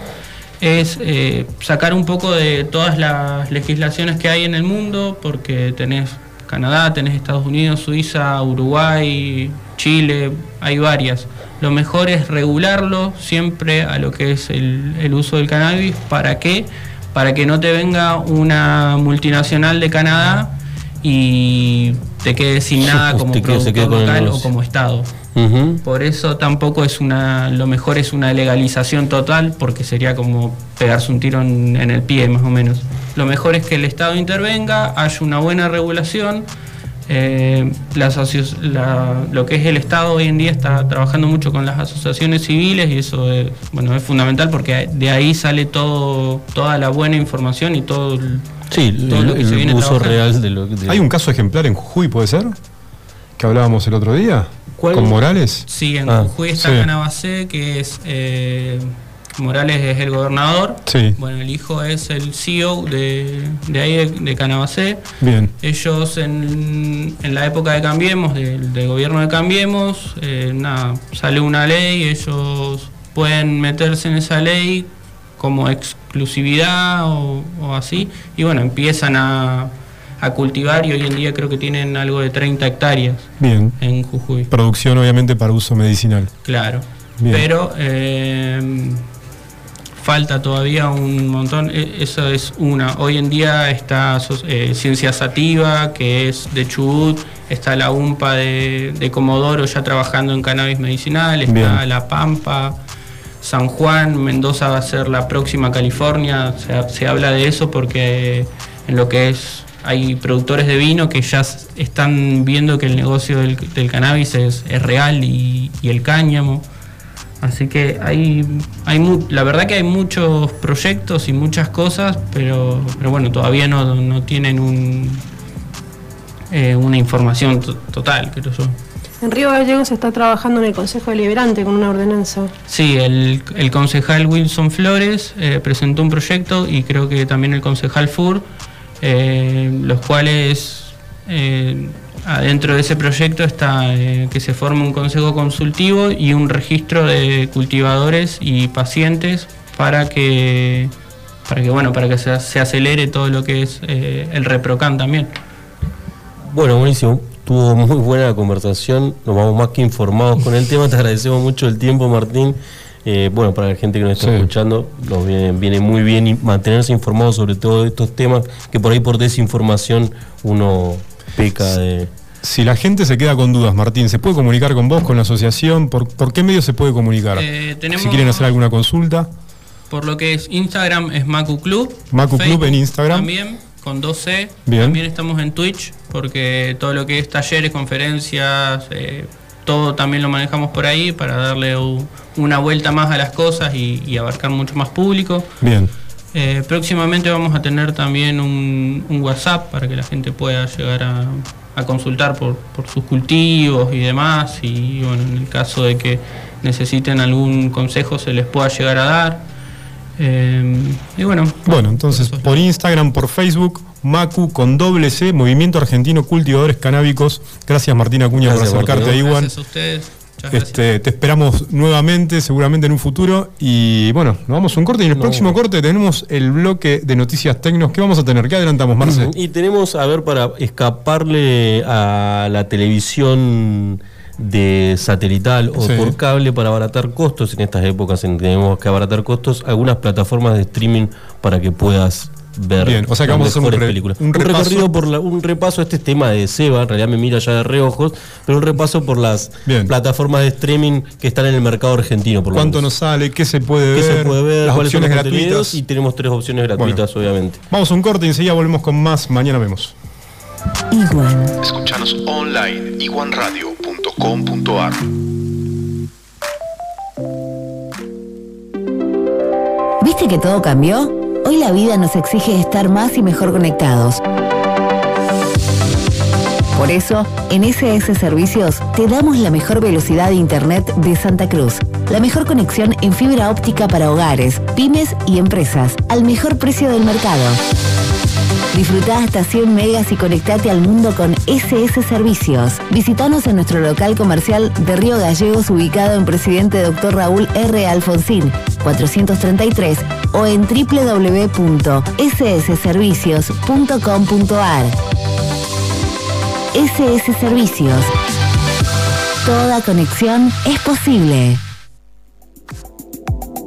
es eh, sacar un poco de todas las legislaciones que hay en el mundo, porque tenés Canadá, tenés Estados Unidos, Suiza, Uruguay, Chile, hay varias. Lo mejor es regularlo siempre a lo que es el, el uso del cannabis. ¿Para qué? Para que no te venga una multinacional de Canadá y te quedes sin nada como quede- productor quede local o como Estado. Por eso tampoco es una, lo mejor es una legalización total, porque sería como pegarse un tiro en, en el pie más o menos. Lo mejor es que el Estado intervenga, haya una buena regulación. eh, las asoci- la- lo que es el Estado hoy en día está trabajando mucho con las asociaciones civiles y eso es, bueno, es fundamental porque de ahí sale todo, toda la buena información y todo el, Sí, todo el, lo que se viene uso trabajando. real de lo de- ¿Hay un caso ejemplar en Jujuy, puede ser? Que hablábamos el otro día. ¿Cuál? ¿Con Morales? Sí, en Ah, Jujuy está sí. Canabacé, que es eh, Morales es el gobernador. Sí. Bueno, el hijo es el CEO de, de ahí de, de Canabacé. Bien. Ellos en, en la época de Cambiemos, del, gobierno de Cambiemos, eh, nada, sale una ley, ellos pueden meterse en esa ley como exclusividad o, o así, y bueno, empiezan a, a cultivar y hoy en día creo que tienen algo de 30 hectáreas Bien. en Jujuy. Producción, obviamente, para uso medicinal. Claro. Bien. Pero eh, falta todavía un montón. E- Eso es una. Hoy en día está eh, Ciencia Sativa, que es de Chubut. Está la UMPA de, de Comodoro ya trabajando en cannabis medicinal. Está Bien. La Pampa. San Juan, Mendoza va a ser la próxima California. Se, se habla de eso porque en lo que es hay productores de vino que ya están viendo que el negocio del, del cannabis es, es real y, y el cáñamo. Así que hay, hay mu- la verdad que hay muchos proyectos y muchas cosas, pero, pero bueno, todavía no, no tienen un, eh, una información to- total, creo yo. En Río Gallegos se está trabajando en el Consejo Deliberante con una ordenanza. Sí, el, el concejal Wilson Flores eh, presentó un proyecto y creo que también el concejal Fur, eh, los cuales eh, adentro de ese proyecto está eh, que se forme un consejo consultivo y un registro de cultivadores y pacientes para que para que bueno para que se, acelere todo lo que es eh, el reprocan también. Bueno, buenísimo. Tuvo muy buena la conversación. Nos vamos más que informados con el tema. Te agradecemos mucho el tiempo, Martín. Eh, bueno, para la gente que nos está Sí. escuchando, nos viene, viene muy bien y mantenerse informados sobre todos estos temas que por ahí por desinformación uno peca de. Si la gente se queda con dudas, Martín, ¿se puede comunicar con vos, con la asociación? ¿Por, por qué medio se puede comunicar? Eh, tenemos- Si quieren hacer alguna consulta. Por lo que es Instagram es Macu Club. Macu Club en Instagram. También, con 2C. Bien. También estamos en Twitch, porque todo lo que es talleres, conferencias, eh, todo también lo manejamos por ahí para darle u- una vuelta más a las cosas y, y abarcar mucho más público. Bien. Eh, próximamente vamos a tener también un, un WhatsApp para que la gente pueda llegar a, a consultar por, por sus cultivos y demás. Y bueno, en el caso de que necesiten algún consejo se les pueda llegar a dar. Eh, y bueno. Bueno, entonces por Instagram, por Facebook, Macu con doble C, Movimiento Argentino Cultivadores Canábicos. Gracias Martina Acuña Gracias, por acercarte a. Iwan. Gracias a ustedes. Este, te esperamos nuevamente, seguramente en un futuro. Y bueno, nos vamos a un corte. Y en el No. próximo corte tenemos el bloque de noticias tecnos. ¿Qué vamos a tener? ¿Qué adelantamos, Marce? Y tenemos, a ver, para escaparle a la televisión de satelital o Sí. por cable para abaratar costos en estas épocas en que tenemos que abaratar costos, algunas plataformas de streaming para que puedas ver Bien, o sea que las vamos a hacer un mejores re- películas. un Un, repaso. recorrido por la- un repaso, este es tema de Seba, en realidad me mira ya de reojos, pero un repaso por las Bien. plataformas de streaming que están en el mercado argentino. Por lo ¿Cuánto nos sale? ¿Qué se puede ¿Qué ver? se puede ver? Las ¿Cuáles son opciones los contenidos? gratuitas. Y tenemos tres opciones gratuitas, obviamente. Vamos a un corte y enseguida volvemos con más. Mañana vemos. Iguan. Escuchanos online iguanradio.com.ar ¿Viste que todo cambió? Hoy la vida nos exige estar más y mejor conectados. Por eso, en SS Servicios te damos la mejor velocidad de Internet de Santa Cruz. La mejor conexión en fibra óptica para hogares, pymes y empresas, al mejor precio del mercado. Disfruta hasta 100 megas y conectate al mundo con SS Servicios. Visítanos en nuestro local comercial de Río Gallegos ubicado en Presidente Dr. Raúl R. Alfonsín, 433 o en www.ssservicios.com.ar. SS Servicios. Toda conexión es posible.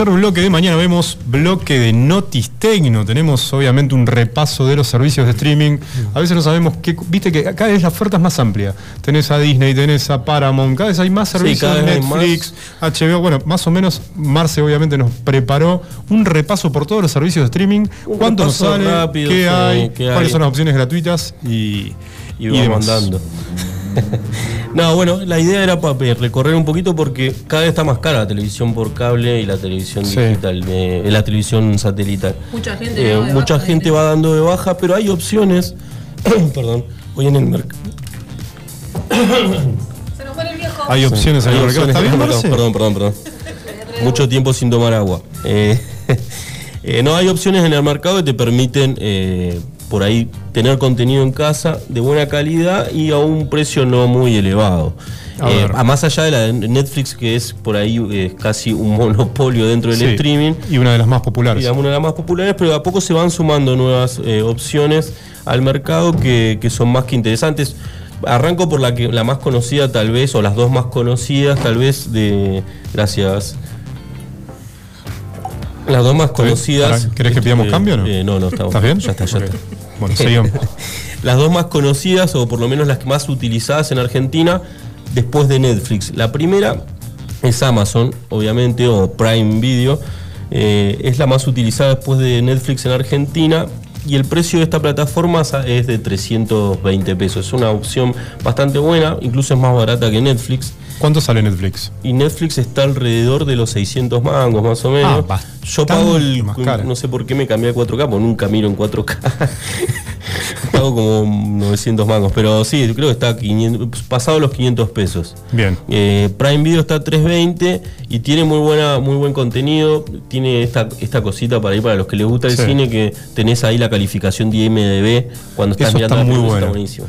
tercer bloque de mañana vemos bloque de Notis Tecno. Tenemos obviamente un repaso de los servicios de streaming. A veces no sabemos qué. Viste que cada vez la oferta es más amplia. Tenés a Disney, tenés a Paramount, cada vez hay más Sí, servicios hay Netflix, HBO. Bueno, más o menos Marce obviamente nos preparó un repaso por todos los servicios de streaming. Un ¿Cuánto nos repaso sale? rápido, ¿Qué sí, hay? qué ¿Cuáles hay. son las opciones gratuitas? Y, y vamos demás. no, bueno, la idea era para recorrer un poquito porque cada vez está más cara la televisión por cable y la televisión Sí. digital, eh, la televisión satelital. Mucha gente Eh, va de mucha baja, gente va dando de baja, pero hay opciones. perdón, hoy en el mercado. Hay opciones en el mercado. ¿Está bien, Marce? Perdón, perdón, perdón. Mucho tiempo sin tomar agua. Eh, eh, no, hay opciones en el mercado que te permiten eh, por ahí tener contenido en casa de buena calidad y a un precio no muy elevado. A Eh, más allá de la de Netflix, que es por ahí eh, casi un monopolio dentro del Sí, streaming. Y una de las más populares. Y una de las más populares, pero de a poco se van sumando nuevas eh, opciones al mercado que, que son más que interesantes. Arranco por la que la más conocida tal vez, o las dos más conocidas tal vez de. Gracias. Las dos más conocidas. ¿querés que pidamos eh, cambio o no? eh, no, no, está ¿Estás bien? Ya está, ya está. Bueno, las dos más conocidas, o por lo menos las más utilizadas en Argentina, después de Netflix. La primera es Amazon, obviamente, o Prime Video. Eh, es la más utilizada después de Netflix en Argentina. Y el precio de esta plataforma es de 320 pesos. Es una opción bastante buena, incluso es más barata que Netflix. ¿Cuánto sale Netflix? Y Netflix está alrededor de los 600 mangos, más o menos. Ah, Yo pago el. No sé por qué me cambié a 4K, porque nunca miro en 4K. pago como 900 mangos, pero sí, creo que está 500, pasado los 500 pesos. Bien. Eh, Prime Video está a 320 y tiene muy buena, muy buen contenido. Tiene esta, esta cosita para ir para los que les gusta el Sí. cine, que tenés ahí la calificación de IMDB cuando estás Eso mirando está la muy bueno. está buenísimo.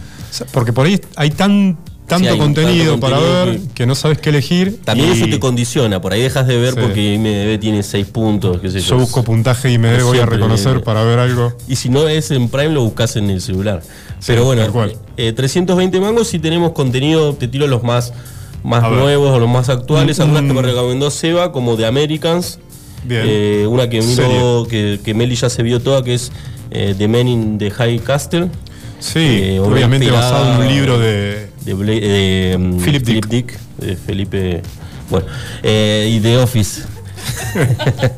Porque por ahí hay tan, tanto, Sí, contenido tanto para contenido ver que... no sabes qué elegir. También y eso te condiciona, por ahí dejas de ver Sí. porque IMDB tiene 6 puntos, qué sé yo. Yo busco puntaje y me voy a reconocer para ver algo. Y si no es en Prime, lo buscas en el celular. Pero bueno, cual. eh, 320 mangos si tenemos contenido, te tiro los más, más A ver. nuevos o los más actuales. Mm, Algunas que me recomendó Seba, como The Americans. Bien. Eh, una que Serie. que, que Meli ya se vio toda, que es eh, The Men in the High Castle. Sí, Eh, obviamente basado en un libro de. De, Bla- de, mm, Philip Philip Dick. de Felipe. Bueno, eh, y The Office.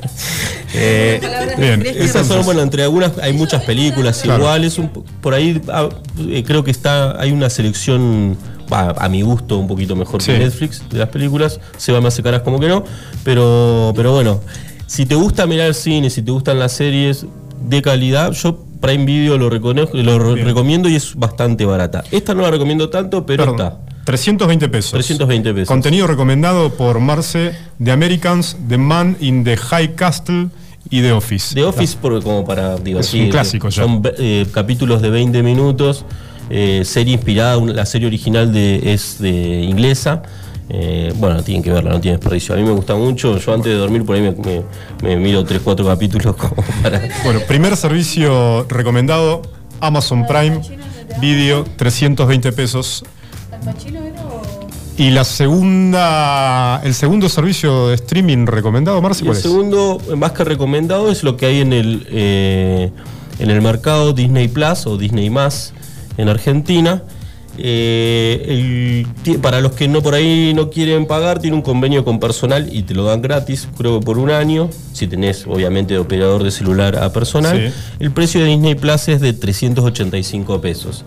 Eh, Bien, esas son, bueno, entre algunas hay muchas películas Claro. iguales. un po- por ahí ah, eh, creo que está hay una selección, a mi gusto, un poquito mejor Sí. que Netflix de las películas. Se va más caras como que no. Pero, pero bueno, si te gusta mirar cine, si te gustan las series de calidad, yo Prime Video lo, reconozco, lo Bien. recomiendo y es bastante barata. Esta no la recomiendo tanto, pero Perdón, está. 320 pesos. 320 pesos. Contenido recomendado por Marce, The Americans, The Man in the High Castle y The Office. The Office, por- como para digo, Es sí, un clásico ya. Son eh, capítulos de 20 minutos, eh, serie inspirada, la serie original de, es de inglesa. Eh, bueno, tienen que verla, no tiene desperdicio. A mí me gusta mucho. Yo antes de dormir por ahí me, me- me miro 3-4 capítulos como para. Bueno, primer servicio recomendado, Amazon Prime Video, 320 pesos. Y la segunda, el segundo servicio de streaming recomendado, Marce, Y ¿cuál el es? segundo, más que recomendado, es lo que hay en el, eh, en el mercado Disney Plus o Disney Más en Argentina. Eh, el- para los que no por ahí no quieren pagar, tiene un convenio con personal y te lo dan gratis, creo que por un año, si tenés obviamente de operador de celular a personal. Sí. El precio de Disney Plus es de 385 pesos.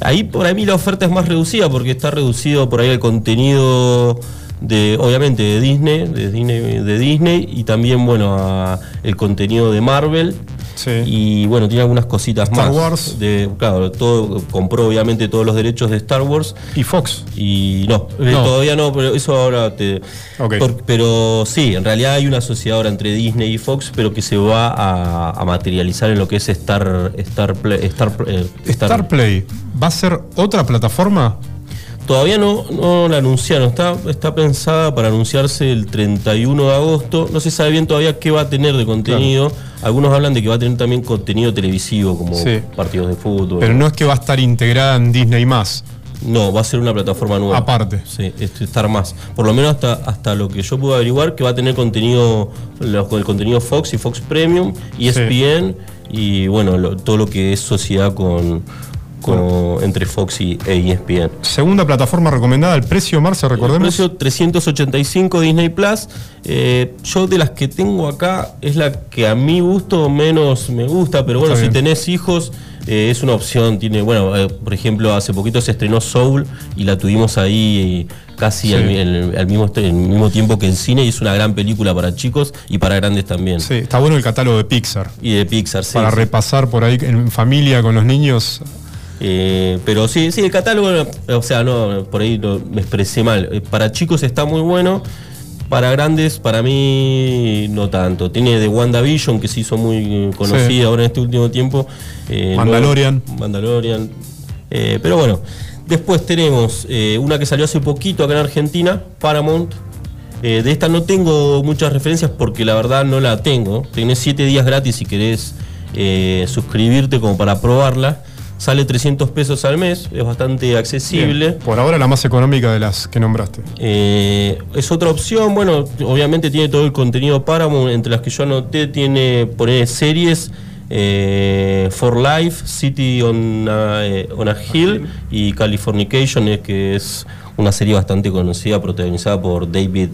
Ahí por ahí la oferta es más reducida porque está reducido por ahí el contenido de obviamente de Disney, de Disney, de Disney y también bueno a el contenido de Marvel. Y bueno, tiene algunas cositas Star más. Wars. De, claro, todo, compró obviamente todos los derechos de Star Wars. Y Fox. Y no, eh, todavía no, pero eso ahora te. Ok. por- pero sí, en realidad hay una sociedad ahora entre Disney y Fox, pero que se va a, a materializar en lo que es Star Star Play. Star, eh, Star- Star Play, ¿va a ser otra plataforma? Todavía no, no la anunciaron, está, está pensada para anunciarse el 31 de agosto. No se sabe bien todavía qué va a tener de contenido. Algunos hablan de que va a tener también contenido televisivo, como Sí. partidos de fútbol. Pero no es que va a estar integrada en Disney más. No, va a ser una plataforma nueva. Aparte. Sí, este, estar más. Por lo menos hasta, hasta lo que yo pude averiguar, que va a tener contenido, el contenido Fox y Fox Premium, ESPN y bueno, lo- todo lo que es sociedad con, con- entre Fox y e ESPN. Segunda plataforma recomendada, el precio, Marce, El recordemos. precio 385 Disney Plus. Eh, yo de las que tengo acá es la que a mi gusto menos me gusta, pero bueno, si tenés hijos eh, es una opción. Tiene, bueno, eh, por ejemplo, hace poquito se estrenó Soul y la tuvimos ahí casi Sí. al, mismo, al mismo tiempo que en cine y es una gran película para chicos y para grandes también. Sí, está bueno el catálogo de Pixar. Y de Pixar, sí. para sí. repasar por ahí en familia con los niños. Eh, pero sí, sí, el catálogo, o sea, no, por ahí no, me expresé mal. Eh, Para chicos está muy bueno, para grandes, para mí no tanto. Tiene de WandaVision, que se hizo muy conocida Sí. ahora en este último tiempo. Eh, Mandalorian. Mandalorian. Eh, pero bueno, después tenemos una que salió hace poquito acá en Argentina, Paramount. De esta no tengo muchas referencias porque la verdad no la tengo. Tenés 7 días gratis si querés suscribirte como para probarla. Sale 300 pesos al mes, es bastante accesible. Bien, Por ahora la más económica de las que nombraste. Eh, es otra opción, bueno, obviamente tiene todo el contenido Paramount, entre las que yo anoté tiene poner series eh, For Life, City on a, eh, on a Hill y Californication, eh, que es una serie bastante conocida, protagonizada por David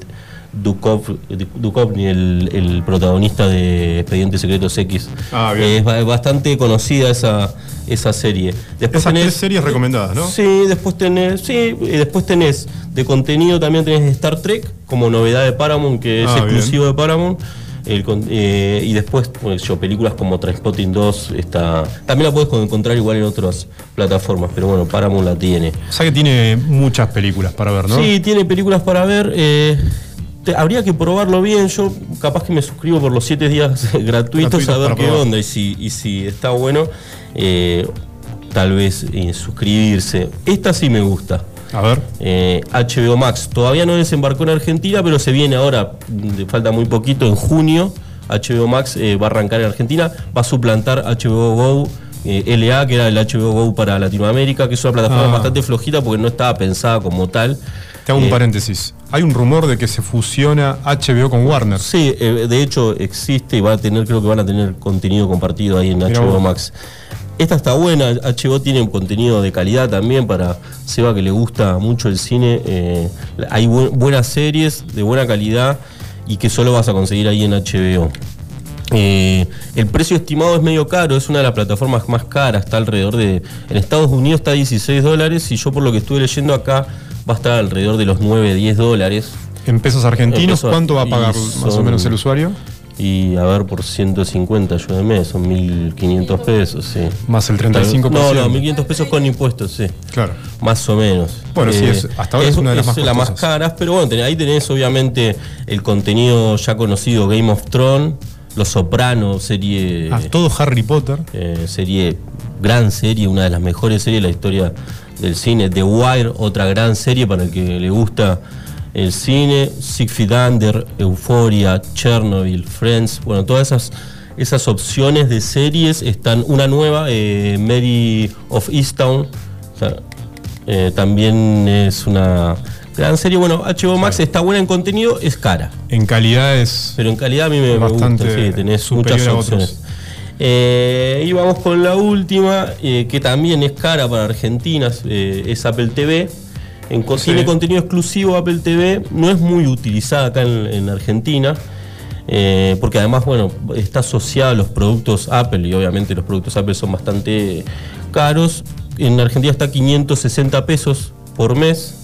Duchovny, Duchovny, el, el protagonista de Expedientes Secretos X. Ah, es ba- bastante conocida esa, esa serie. Después Esas tenés- tres series recomendadas, ¿no? Sí, después tenés, sí, y después tenés de contenido también tenés Star Trek como novedad de Paramount, que es Ah, exclusivo de Paramount. El eh, y después, pues, yo, películas como Transpotting 2, está, también la puedes encontrar igual en otras plataformas, pero bueno, Paramount la tiene. O sea que tiene muchas películas para ver, ¿no? Sí, tiene películas para ver. eh, te- habría que probarlo bien. Yo capaz que me suscribo por los 7 días gratuitos Gratuitos a ver qué probar. onda y si, y si está bueno. Eh, tal vez eh, suscribirse. Esta sí me gusta. A ver. Eh, HBO Max todavía no desembarcó en Argentina, pero se viene ahora, falta muy poquito, en junio. HBO Max eh, va a arrancar en Argentina, va a suplantar HBO Go. eh, LA, que era el HBO Go para Latinoamérica, que es una plataforma Ah. bastante flojita porque no estaba pensada como tal. Te hago un Eh, paréntesis. Hay un rumor de que se fusiona HBO con Warner. Sí, eh, de hecho existe y va a tener, creo que van a tener contenido compartido ahí en Mirá HBO vos. Max. Esta está buena, HBO tiene un contenido de calidad también para Seba que le gusta mucho el cine. eh, hay bu- buenas series de buena calidad y que solo vas a conseguir ahí en HBO. Eh, el precio estimado es medio caro, es una de las plataformas más caras, está alrededor de... En Estados Unidos está a 16 dólares y yo por lo que estuve leyendo acá va a estar alrededor de los 9, 10 dólares. En pesos argentinos, En pesos- ¿cuánto va a pagar más o menos el usuario? Y a ver, por 150 yo de mes, son 1.500 pesos, sí. Más el 35%. No, no, 1.500 pesos con impuestos, sí. Claro. Más o menos. Eh, Bueno, sí, es- hasta ahora es una de las más la más caras, pero bueno, ahí tenés obviamente el contenido ya conocido, Game of Thrones, Los Sopranos, serie... Ah, todo Harry Potter. eh, serie, gran serie, una de las mejores series de la historia del cine. The Wire, otra gran serie para el que le gusta el cine. Feet Under, Euphoria, Chernobyl, Friends. Bueno, todas esas, esas opciones de series están. Una nueva, eh, Mary of Easttown. o sea, eh, también es una gran serie. Bueno, HBO Max está buena en contenido, es cara. En calidad es. Pero en calidad a mí me, me gusta, Bastante sí, tenés muchas opciones. Eh, y vamos con la última, que también es cara para Argentina, es Apple TV. En, co- Sí. Tiene contenido exclusivo Apple TV, no es muy utilizada acá en, en Argentina, eh, porque además, bueno, está asociada a los productos Apple y obviamente los productos Apple son bastante caros. En Argentina está 560 pesos por mes.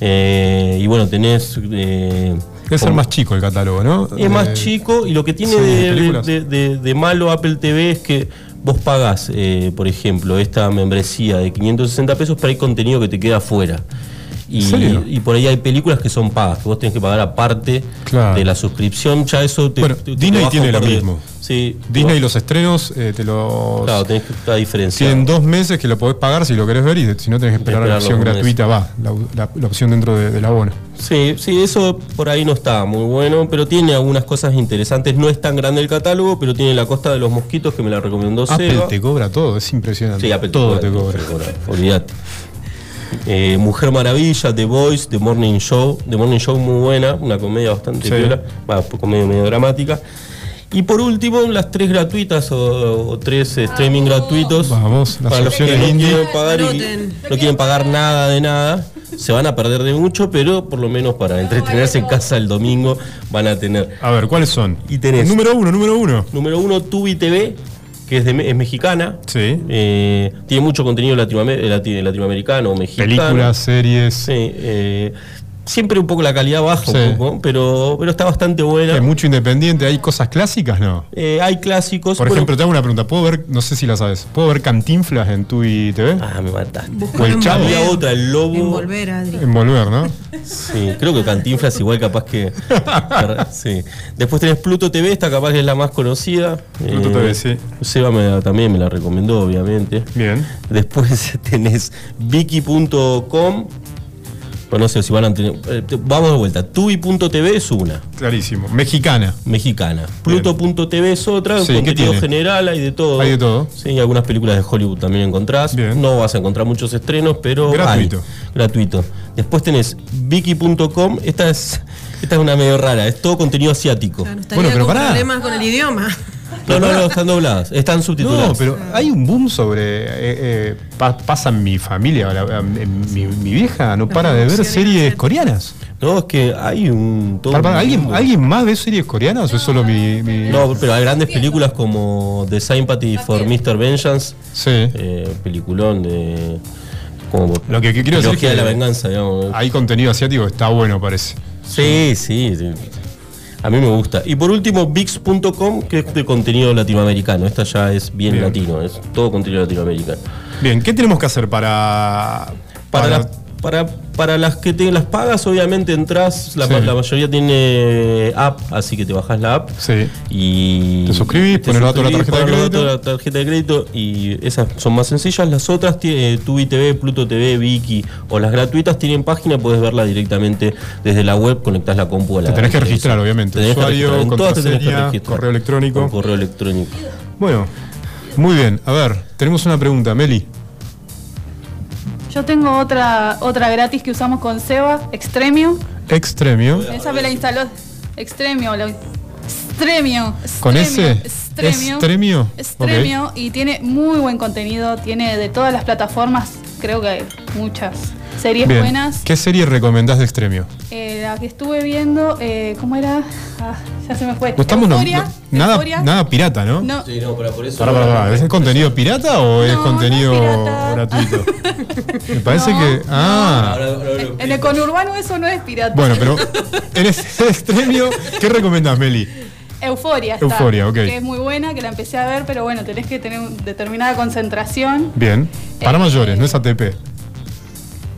Eh, y bueno, tenés... eh, como- más chico el catálogo, ¿no? es más chico y lo que tiene Sí, de, de- películas. de- de- de malo Apple TV es que vos pagás, eh, por ejemplo, esta membresía de 560 pesos, pero hay contenido que te queda fuera. Y, por ahí hay películas que son pagas, que vos tenés que pagar aparte Claro. de la suscripción. Ya eso te. Bueno, te- Disney tiene lo de- mismo. Sí. Disney los estrenos eh, te los. Claro, tenés que estar diferenciado. Tienen dos meses que lo podés pagar si lo querés ver y de- si no tenés que esperar la opción gratuita, va, la, la- la opción dentro de- del abono. Sí, sí, eso por ahí no está muy bueno, pero tiene algunas cosas interesantes. No es tan grande el catálogo, pero tiene la costa de los mosquitos que me la recomendó Apple Seba. te cobra todo, es impresionante. Sí, Apple todo te te cobra. cobra, Olvídate. Eh, Mujer Maravilla, The Voice, The Morning Show. The Morning Show muy buena, una comedia bastante Sí. viola, va, comedia medio dramática. Y por último, las tres gratuitas o, o tres streaming gratuitos. Vamos, las para los que opciones no quieren pagar y no quieren pagar nada de nada. Se van a perder de mucho, pero por lo menos para entretenerse en casa el domingo van a tener. A ver, ¿cuáles son? Y tenés. Número uno, número uno. Número uno, Tubi TV, que es, de, me- es mexicana. Sí. Eh, tiene mucho contenido latinoamer- lati- latinoamericano mexicano. Películas, series. Sí. eh, siempre un poco la calidad baja, Sí. un poco, pero, pero está bastante buena. Hay mucho independiente, hay cosas clásicas, ¿no? Eh, hay clásicos. Por bueno, ejemplo, te hago una pregunta. ¿Puedo ver, no sé si la sabes, ¿puedo ver Cantinflas en Tui TV? Ah, me mataste. O el Chavo. Había otra, el Lobo. Envolver, Adri. Envolver, ¿no? Sí, creo que Cantinflas igual capaz que. sí. Después tenés Pluto TV, esta capaz que es la más conocida. Pluto Eh, TV, sí. Seba me la- también me la recomendó, obviamente. Bien. Después tenés Viki.com. Bueno, no sé si van a tener. eh, vamos de vuelta. Tubi.tv es una. Clarísimo. Mexicana. Mexicana. Pluto.tv es otra. Sí, ¿qué contenido tiene? general, hay de todo. Hay de todo. Sí, algunas películas de Hollywood también encontrás. No vas a encontrar muchos estrenos, pero. Gratuito. hay. Gratuito. Después tenés Viki.com. Esta es. Esta es una medio rara, es todo contenido asiático. Estaría con problemas con el idioma. No, no, no, están dobladas, están subtituladas. No, pero hay un boom sobre. eh, eh, pa- pasa en mi familia. la- en mi, mi vieja no para de ver series coreanas. No, es que hay un. todo Para, para, un ¿alguien. ¿Alguien más ve series coreanas o es solo mi.? mi- No, pero hay grandes películas como The Sympathy for Mr. Vengeance. Eh, peliculón de. Como Lo que, que quiero decir es que de la venganza, digamos. hay contenido asiático que está bueno, parece. Sí, sí, sí. A mí me gusta. Y por último, VIX.com, que es de contenido latinoamericano. Esta ya es bien, Bien. latino, es todo contenido latinoamericano. Bien, ¿qué tenemos que hacer para. Para, las- para, para las que te las pagas, obviamente entras, la, Sí. la mayoría tiene app, así que te bajas la app. Sí. Y Te suscribís, pones los datos de la tarjeta de crédito. la tarjeta de crédito y esas son más sencillas. Las otras, tiene Tubi TV, Pluto TV, Viki o las gratuitas tienen página, puedes verla directamente desde la web, conectás la compu a la Te tenés que registrar, obviamente. Tenés Usuario, registrar. En todas te tenés que contraseña, registrar. correo electrónico. Con correo electrónico. Bueno, muy bien. A ver, tenemos una pregunta, Meli. Yo tengo otra otra gratis que usamos con Seba, Extremio. Extremio. Esa me la instaló Extremio. la- Extremio. ¿Con ese? Extremio. Extremio. Extremio y tiene muy buen contenido, tiene de todas las plataformas, creo que hay muchas series Bien. buenas. ¿Qué serie recomendás de Extremio? Eh, la que estuve viendo, eh, ¿cómo era? Ah, ya se me fue. No estamos no- Euforia, no- nada, Euforia. nada pirata, ¿no? No. Sí, no, pero por eso. Pará, pará, pará. ¿Es contenido pirata o es contenido pirata. gratuito? Me parece No, que. Ah. En el conurbano eso no es pirata. Bueno, pero en ese extremio, ¿qué recomendás, Meli? Euforia está. Euforia, ok. Que es muy buena, que la empecé a ver, pero bueno, tenés que tener determinada concentración. Bien. Para Eh, mayores, no es ATP.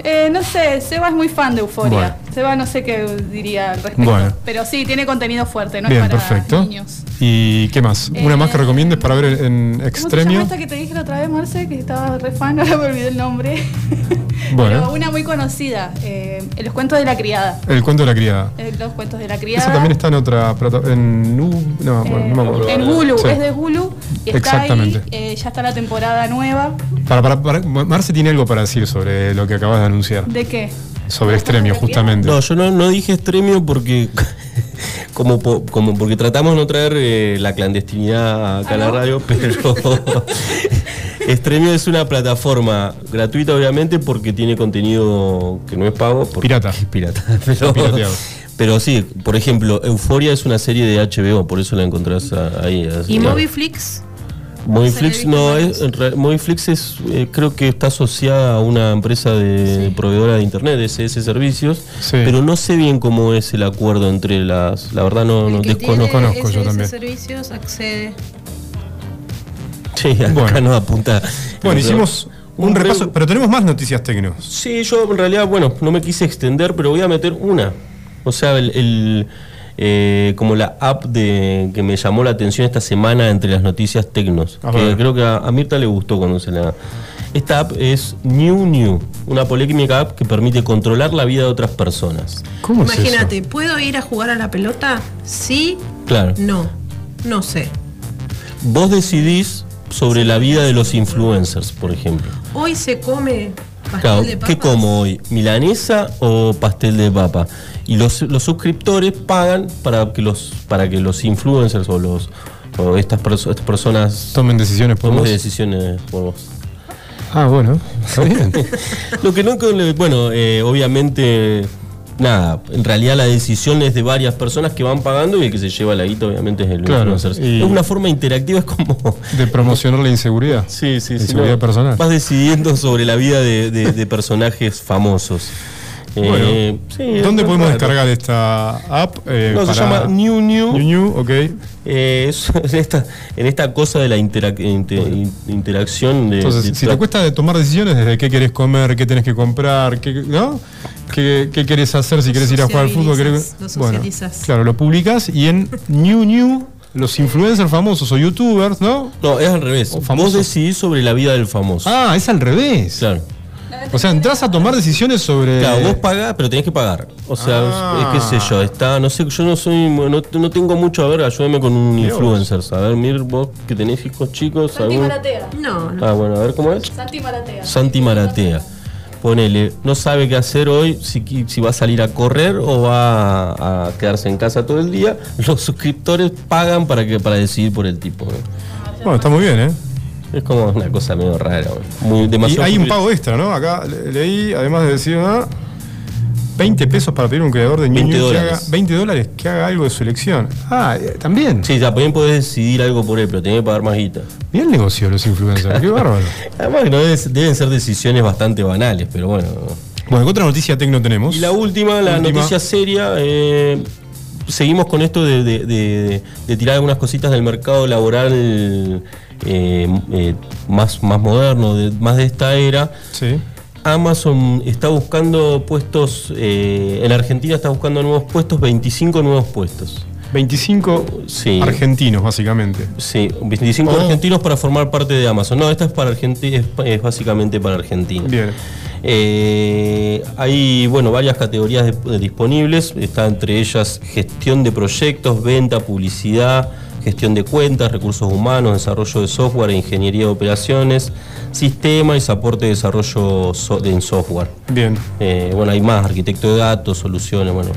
Eh, no sé, Seba es muy fan de Euforia. Bueno. Seba no sé qué diría al respecto. Bueno. Pero sí, tiene contenido fuerte, no Bien, es para perfecto. niños. ¿Y qué más? ¿Una más que recomiendes para ver en ¿Cómo se llama Extremio? esta que te dije la otra vez, Marce? Que estaba re fan, ahora me olvidé el nombre. Pero Bueno, una muy conocida, eh, Los cuentos de la criada. El cuento de la criada. Eh, Los cuentos de la criada. Eso también está en otra en U- no, bueno, no me acuerdo. En Hulu, Sí. es de Hulu. Y está Exactamente. ahí, eh, ya está la temporada nueva. Para, para, para- Marce tiene algo para decir sobre lo que acabas de anunciar. ¿De qué? Sobre Extremio, justamente. No, yo no, no dije extremio porque como, po- como porque tratamos de no traer eh, la clandestinidad acá a la radio, pero Extremio es una plataforma gratuita obviamente porque tiene contenido que no es pago. porque- Pirata. Pirata. Pero, Pirateado. pero sí, por ejemplo, Euforia es una serie de HBO, por eso la encontrás ahí. ¿Y Moviflix? Moviflix no es, Moviflix es, eh, creo que está asociada a una empresa de proveedora de internet, de SS Servicios, pero no sé bien cómo es el acuerdo entre las, la verdad no, desconozco. conozco yo SS también. servicios accede. Sí, acá Bueno. nos apunta. Bueno, hicimos un re- repaso, pero tenemos más noticias tecno. Sí, yo en realidad, bueno, no me quise extender, pero voy a meter una. O sea, el, el, eh, como la app de que me llamó la atención esta semana entre las noticias tecnos. Que creo que a, a Mirta le gustó cuando se la. Esta app es New New, una polémica app que permite controlar la vida de otras personas. ¿Cómo Imagínate, ¿puedo ir a jugar a la pelota? Sí, Claro. no, no sé. Vos decidís sobre la vida de los influencers, por ejemplo. Hoy se come Claro, de ¿qué como hoy? ¿Milanesa o pastel de papa? Y los, los suscriptores pagan para que los, para que los influencers o los o estas, perso- estas personas Tomen decisiones por tomen vos. decisiones por vos. Ah, bueno, está bien. Lo que no, bueno, eh, obviamente, nada, en realidad la decisión es de varias personas que van pagando y el que se lleva la guita obviamente es el Claro, Es una forma interactiva, es como... De promocionar la inseguridad. Sí, sí, La sí. inseguridad no, personal. Vas decidiendo sobre la vida de, de- de personajes famosos. Bueno, Eh, sí, ¿Dónde podemos raro. descargar esta app? Eh, No, se llama New New. New New, ok. Eh, es en, esta, en esta cosa de la interac- inter- in- interacción de... Entonces, de si te cuesta de tomar decisiones desde qué querés comer, qué tenés que comprar, qué, ¿no? ¿Qué, qué querés hacer si querés ir a jugar al fútbol? Sociabilizas, querés- lo socializas. claro, lo publicas y en New New, los influencers famosos o youtubers, ¿no? No, es al revés. Vos decidís sobre la vida del famoso. Ah, es al revés. Claro. O sea, entras a tomar decisiones sobre. Claro, vos pagás, pero tenés que pagar. O sea, Ah. es- qué sé yo, está, no sé, yo no soy, no, no tengo mucho, a ver, ayúdame con un influencer. A ver, Mir, vos que tenés hijos chicos, Santi algún- Maratea. No, no. Ah, bueno, a ver cómo es. Santi Maratea. Santi Maratea. Ponele, no sabe qué hacer hoy, si, si va a salir a correr o va a, a quedarse en casa todo el día. Los suscriptores pagan para que para decidir por el tipo. ¿no? Bueno, está muy bien, ¿eh? Es como una cosa medio rara. Muy, Y demasiado hay un pago extra, ¿no? Acá le- leí, además de decir, ¿no? 20 pesos para pedir a un creador de New 20 New que haga, dólares. 20 dólares que haga algo de su elección. Ah, eh, también. Sí, ya, también podés decidir algo por él, pero tenés que pagar más guita. Bien el negocio de los influencers, qué bárbaro. Además no deben, deben ser decisiones bastante banales, pero bueno. Bueno, ¿qué otra noticia tecno tenemos? Y la última, la Última. noticia seria, eh, seguimos con esto de, de- de- de tirar algunas cositas del mercado laboral eh, eh, más, más moderno, de- más de esta era. Sí. Amazon está buscando puestos, eh, en Argentina está buscando nuevos puestos, 25 nuevos puestos. 25 Sí. argentinos, básicamente. Sí, 25 Oh. argentinos para formar parte de Amazon. No, esta es para Argentina, es, es básicamente para Argentina. Bien. Eh, hay bueno varias categorías de- de disponibles, está entre ellas gestión de proyectos, venta, publicidad, gestión de cuentas, recursos humanos, desarrollo de software ingeniería de operaciones, sistema y soporte de desarrollo so- de- en software. Bien. Eh, bueno, hay más, arquitecto de datos, soluciones, bueno.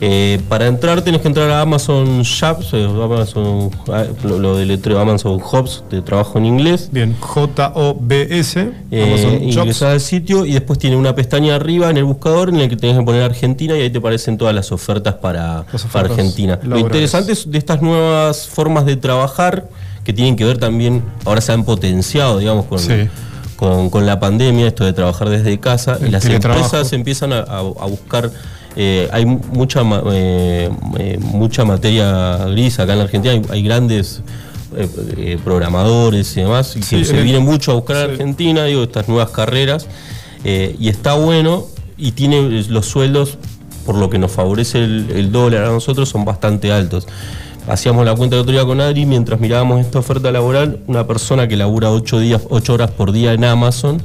Eh, para entrar tienes que entrar a Amazon Shops, eh, Amazon, ah, lo, lo Amazon Hubs, de trabajo en inglés. Bien, J-O-B-S, Eh, ingresás al sitio y después tiene una pestaña arriba en el buscador en el que tenés que poner Argentina y ahí te aparecen todas las ofertas para, Las ofertas para Argentina. Lo interesante es de estas nuevas formas de trabajar que tienen que ver también, ahora se han potenciado, digamos, con, Sí. con, con la pandemia, esto de trabajar desde casa, El y las empresas empiezan a, a- a buscar. Eh, hay mucha eh, eh, mucha materia gris acá en la Argentina, hay, hay grandes eh, programadores y demás, y Sí, que se vienen mucho a buscar a Argentina, digo, estas nuevas carreras, y está bueno, y tiene los sueldos, por lo que nos favorece el, el dólar a nosotros, son bastante altos. Hacíamos la cuenta el otro día con Adri, mientras mirábamos esta oferta laboral, una persona que labura 8 días, ocho horas por día en Amazon,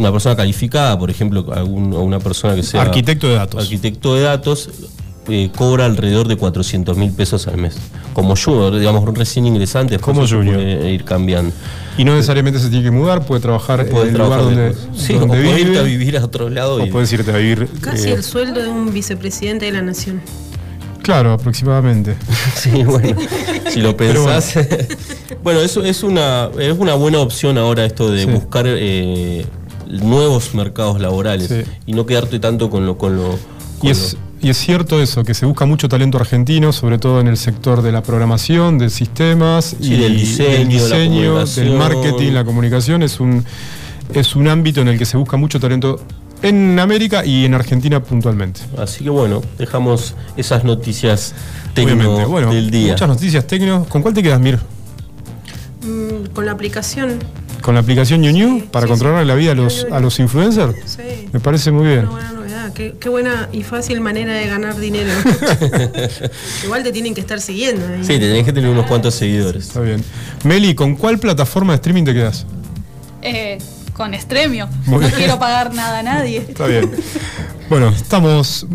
una persona calificada, por ejemplo, algún- una persona que sea Arquitecto de datos. arquitecto de datos, eh, cobra alrededor de 400 mil pesos al mes. Como junior, digamos, un recién ingresante, Como junior. puede ir cambiando. Y no necesariamente se tiene que mudar, puede trabajar Puede en el trabajar lugar donde. Sí, o puede irte a vivir a otro lado. O y- puedes irte a vivir. Casi eh, el sueldo de un vicepresidente de la nación. Claro, aproximadamente. Sí, bueno, si lo Pero pensás. bueno, eso es una, es una buena opción ahora esto de Sí. buscar eh, nuevos mercados laborales Sí. y no quedarte tanto con lo... Con lo Y con es, y es cierto eso, que se busca mucho talento argentino, sobre todo en el sector de la programación, de sistemas Sí, y del diseño, del, diseño, marketing, la comunicación. Es un, es un ámbito en el que se busca mucho talento en América y en Argentina puntualmente. así que bueno, dejamos esas noticias. Bueno, del día. muchas noticias tecno. ¿Con cuál te quedas, Mir? Mm, con la aplicación. ¿Con la aplicación New New para controlar la vida a los, a los influencers? Sí. Me parece muy bien. Una buena novedad. Qué, qué buena y fácil manera de ganar dinero. Igual te tienen que estar siguiendo. ahí. Sí, tenés que tener unos cuantos seguidores. Está bien. Meli, ¿con cuál plataforma de streaming te quedas? Eh, con Estremio. Muy no bien. quiero pagar nada a nadie. Está bien. Bueno, estamos,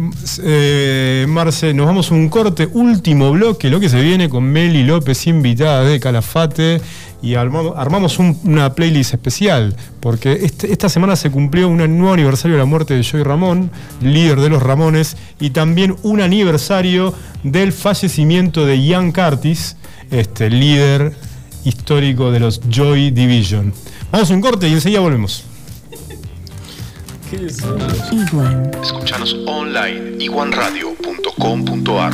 eh, Marce, nos vamos a un corte, último bloque, lo que se viene con Meli López, invitada de Calafate, y armamos, una playlist especial, porque este, esta semana se cumplió un nuevo aniversario de la muerte de Joy Ramón, líder de los Ramones, y también un aniversario del fallecimiento de Ian Curtis, este, líder histórico de los Joy Division. Vamos a un corte y enseguida volvemos. Online iguanradio.com.ar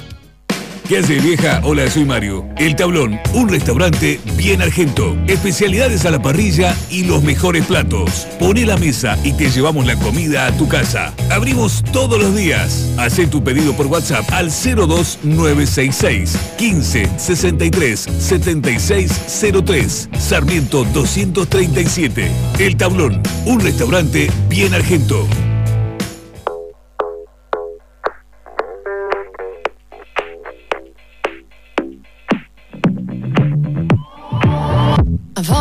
¿Qué hace vieja? Hola, soy Mario. El Tablón, un restaurante bien argento. Especialidades a la parrilla y los mejores platos. Pone la mesa y te llevamos la comida a tu casa. Abrimos todos los días. Haz tu pedido por WhatsApp al 02966 15 63 7603. Sarmiento 237. El Tablón, un restaurante bien argento.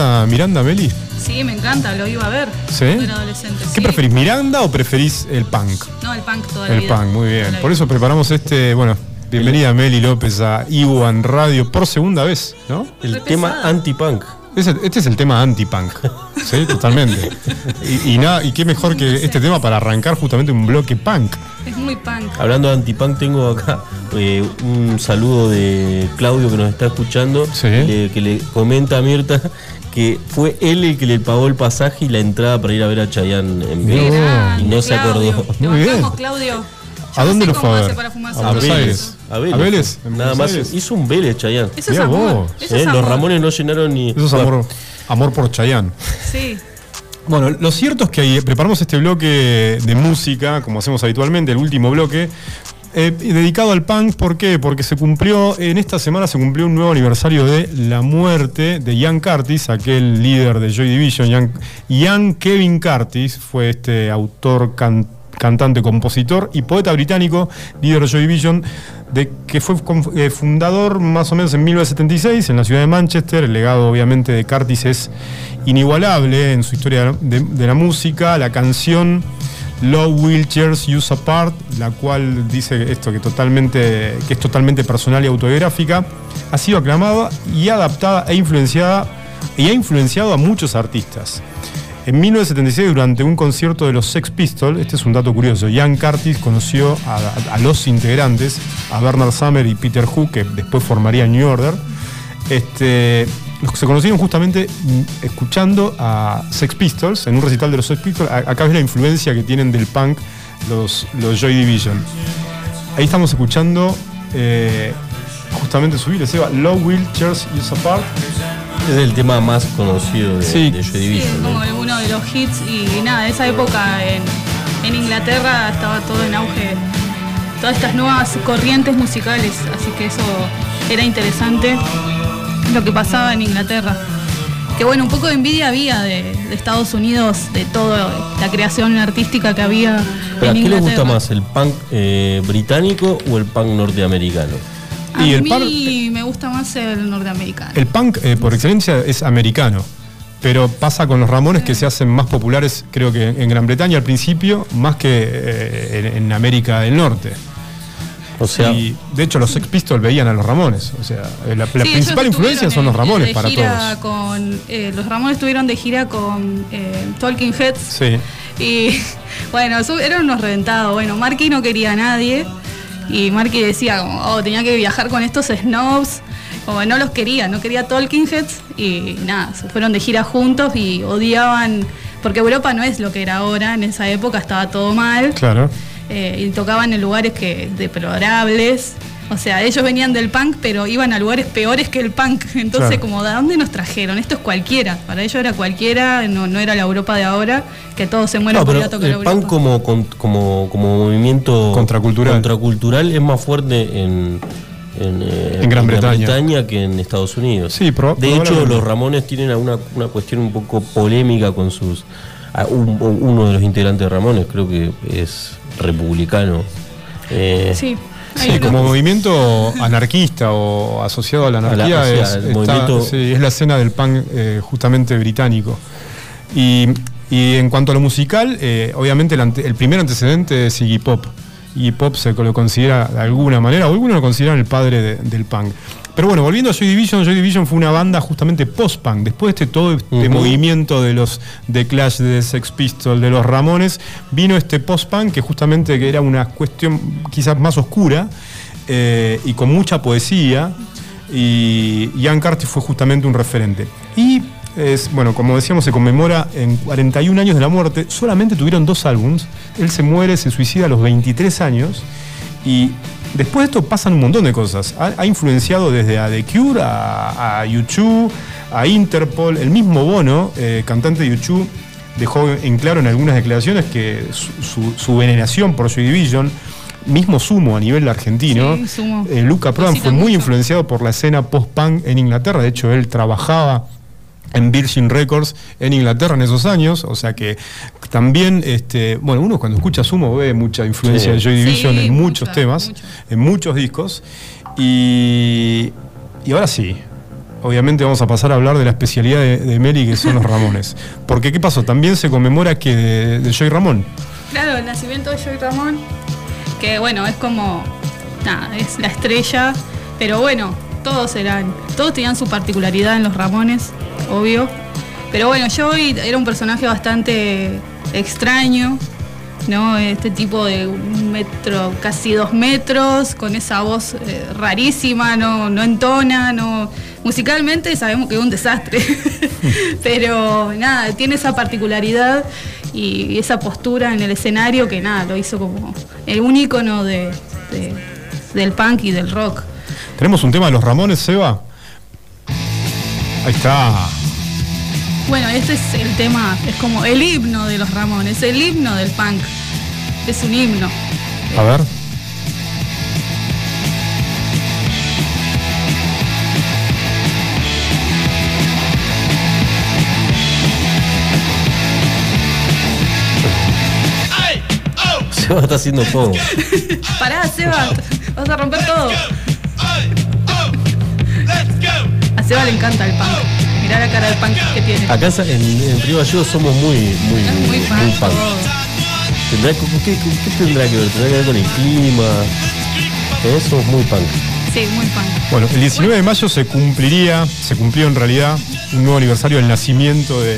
Gusta Miranda, Meli? Sí, me encanta, lo iba a ver. ¿Sí? cuando era adolescente. ¿Qué sí. preferís, Miranda o preferís el punk? No, el punk toda la El vida. punk, muy bien. Por eso preparamos este, bueno, bienvenida Meli López a Iwan Radio por segunda vez, ¿no? El tema anti-punk. Ese- Este es el tema anti-punk. Sí, totalmente. Y, y nada, y qué mejor que este tema para arrancar justamente un bloque punk. Es muy punk. Hablando de antipunk, tengo acá eh, un saludo de Claudio que nos está escuchando, le- que le comenta a Mirta que fue él el que le pagó el pasaje y la entrada para ir a ver a Chayanne en vivo. Y no se acordó. Te bancamos, Claudio. ¿A dónde lo fue a ver? A. Buenos. Aires. A Vélez. ¿A Vélez? ¿En Nada más. Aires? Hizo un Vélez, Chayanne. Eso es amor, vos. eso es Eh, Los. Ramones no llenaron ni. Eso es amor, amor por Chayanne. Sí. Bueno, lo cierto es que ahí preparamos este bloque de música, como hacemos habitualmente, el último bloque, eh, dedicado al punk. ¿Por qué? Porque se cumplió, en esta semana se cumplió un nuevo aniversario de la muerte de Ian Curtis, aquel líder de Joy Division. Ian, Ian Kevin Curtis fue este autor, can- cantante, compositor y poeta británico, líder de Joy Division, de, que fue eh, fundador más o menos en 1976 en la ciudad de Manchester. El legado, obviamente, de Curtis es inigualable en su historia de, la música. La canción Love Wheelchairs Use Apart, la cual dice esto que, que es totalmente personal y autobiográfica, ha sido aclamada y adaptada e influenciada y ha influenciado a muchos artistas. En 1976, durante un concierto de los Sex Pistols, este es un dato curioso, Ian Curtis conoció a, los integrantes, a Bernard Summer y Peter Hook, que después formaría New Order. Este, se conocieron justamente mm, escuchando a Sex Pistols, en un recital de los Sex Pistols. Acá ves la influencia que tienen del punk los, los Joy Division. Ahí estamos escuchando eh, justamente subir, Seba, Low Wheelchairs Use Apart. Es el tema más conocido de, Sí. de Joy Sí, como uno de los hits y nada, esa época en, en Inglaterra estaba todo en auge, todas estas nuevas corrientes musicales, así que eso era interesante lo que pasaba en Inglaterra. Que bueno, un poco de envidia había de, de Estados Unidos, de toda la creación artística que había Pero, ¿A en qué le gusta más, el punk eh, británico o el punk norteamericano? A Y el mí me gusta más el norteamericano. El punk, eh, por excelencia, es americano. Pero pasa con los Ramones que se hacen más populares, creo que en Gran Bretaña al principio, más que eh, en, en América del Norte. O sea, y de hecho los Sex Pistols veían a los Ramones. O sea, eh, la, la Sí, principal influencia son los Ramones de para gira todos. Con, eh, los Ramones estuvieron de gira con eh, Talking Heads Sí. y bueno, eran unos reventados. Bueno, Marky no quería a nadie y Marky decía como, oh, tenía que viajar con estos snobs. Como no los quería, no quería Talking Heads y nada, se fueron de gira juntos y odiaban, porque Europa no es lo que era ahora, en esa época estaba todo mal. Claro. Eh, y tocaban en lugares que deplorables. O sea, ellos venían del punk, pero iban a lugares peores que el punk. Entonces, Claro. como, ¿de dónde nos trajeron? Esto es cualquiera. Para ellos era cualquiera, no, no era la Europa de ahora, que todos se mueren No, por pero ir a tocar el Europa. punk como, como, como movimiento Contracultural. contracultural es más fuerte en, en, eh, En Gran Bretaña. que en Estados Unidos. Sí, proba- de hecho, los Ramones tienen una, una cuestión un poco polémica con sus... a un- uno de los integrantes de Ramones creo que es republicano. Eh, Sí. Sí, como movimiento anarquista o asociado a la A la- anarquía es, el está- movimiento- sí, es la escena del punk eh, justamente británico. Y, y en cuanto a lo musical, eh, obviamente el, ante- el primer antecedente es Iggy Pop. Iggy Pop se lo considera de alguna manera, o algunos lo consideran el padre de- del punk. Pero bueno, volviendo a Joy Division, Joy Division fue una banda justamente post-punk. Después de todo este movimiento de los de Clash, de Sex Pistols, de los Ramones, vino este post-punk que justamente que era una cuestión quizás más oscura eh, y con mucha poesía. Y Ian Curtis fue justamente un referente. Y es, bueno, como decíamos, se conmemora en 41 años de la muerte. Solamente tuvieron dos álbums. Él se muere, se suicida a los 23 años. Y después de esto pasan un montón de cosas. Ha, ha influenciado desde a The Cure, a, a U2, a Interpol. El mismo Bono, eh, cantante de U2, dejó en claro en algunas declaraciones que su, su- su veneración por Joy Division, mismo Sumo a nivel argentino, Sí, eh, Luca Prodan fue muy mucho. influenciado por la escena post-punk en Inglaterra. De hecho, él trabajaba en Virgin Records en Inglaterra en esos años. O sea que también, este, bueno, uno cuando escucha Sumo ve mucha influencia Sí. de Joy Division Sí, en muchos mucha, temas, en muchos discos. Y, y ahora sí. obviamente vamos a pasar a hablar de la especialidad de, de Meli, que son los Ramones. Porque, ¿qué pasó? También se conmemora que de, de Joy Ramón. Claro, el nacimiento de Joy Ramón, que bueno, es como, nada, es la estrella, pero bueno, todos eran, todos tenían su particularidad en los Ramones, obvio. Pero bueno, Joy era un personaje bastante extraño, ¿no? Este tipo de un metro, casi dos metros, con esa voz eh, rarísima, no, no entona, no. Musicalmente sabemos que es un desastre. Pero nada, tiene esa particularidad y esa postura en el escenario que nada, lo hizo como el un ícono de- del punk y del rock. Tenemos un tema de los Ramones, Seba. Ahí está. Bueno, este es el tema, es como el himno de los Ramones, el himno del punk. Es un himno. A ver. Seba está haciendo todo. Pará, Seba, vas a romper todo. Seba le encanta el punk. Mirá la cara del punk que tiene. Acá en, en Prima Yo somos muy, muy, Es muy muy punk. punk. ¿Tendrá, que- ¿qué, qué- qué tendrá que ver? ¿Tendrá que ver con el clima? Eh, somos muy punk. Sí, muy punk. Bueno, el 19 de mayo se cumpliría, se cumplió en realidad un nuevo aniversario del nacimiento de,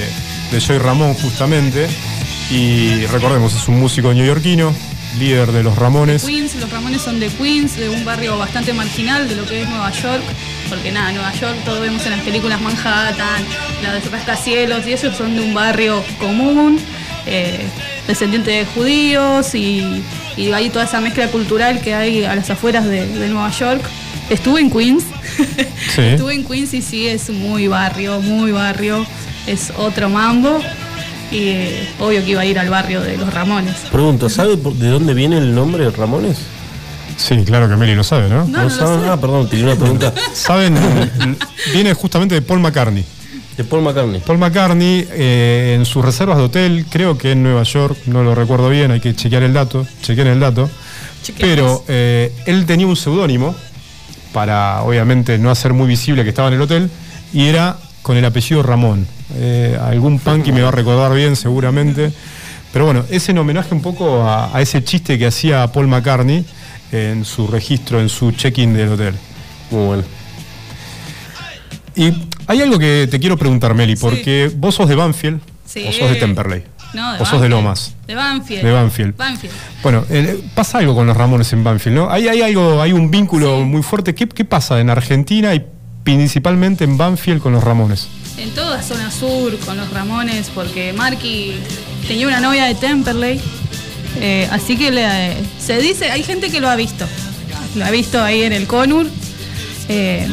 de Joy Ramón justamente. Y recordemos, es un músico neoyorquino, líder de los Ramones. Queens, los Ramones son de Queens, de un barrio bastante marginal de lo que es Nueva York, porque nada, Nueva York, todo vemos en las películas Manhattan, las de rascacielos, y ellos son de un barrio común, eh, descendiente de judíos, y, y hay toda esa mezcla cultural que hay a las afueras de, de Nueva York. Estuve en Queens, Sí. estuve en Queens y sí, es muy barrio, muy barrio, es otro mambo, y eh, obvio que iba a ir al barrio de los Ramones. Pregunto, ¿sabe de dónde viene el nombre de Ramones? Sí, claro que Meli lo sabe, ¿no? No, no lo sé. Ah, perdón, tenía una pregunta. Saben, viene justamente de Paul McCartney. De Paul McCartney. Paul McCartney, eh, en sus reservas de hotel, creo que en Nueva York, no lo recuerdo bien, hay que chequear el dato, chequear el dato. Pero eh, él tenía un seudónimo para, obviamente, no hacer muy visible que estaba en el hotel, y era con el apellido Ramón. Eh, algún punky me va a recordar bien, seguramente. Pero bueno, es en homenaje un poco a, a ese chiste que hacía Paul McCartney en su registro, en su check-in del hotel. Muy bueno. Y hay algo que te quiero preguntar, Meli, porque vos sos de Banfield Sí. o sos de Temperley. No, de o sos de. Lomas. De Banfield. De Banfield. Banfield. Bueno, eh, pasa algo con los Ramones en Banfield, ¿no? Hay, hay algo, hay un vínculo muy fuerte. ¿Qué, qué pasa en Argentina y principalmente en Banfield con los Ramones? En toda zona sur con los Ramones, porque Marky tenía una novia de Temperley. Eh, así que le- se dice, hay gente que lo ha visto. Lo ha visto ahí en el Conur. eh,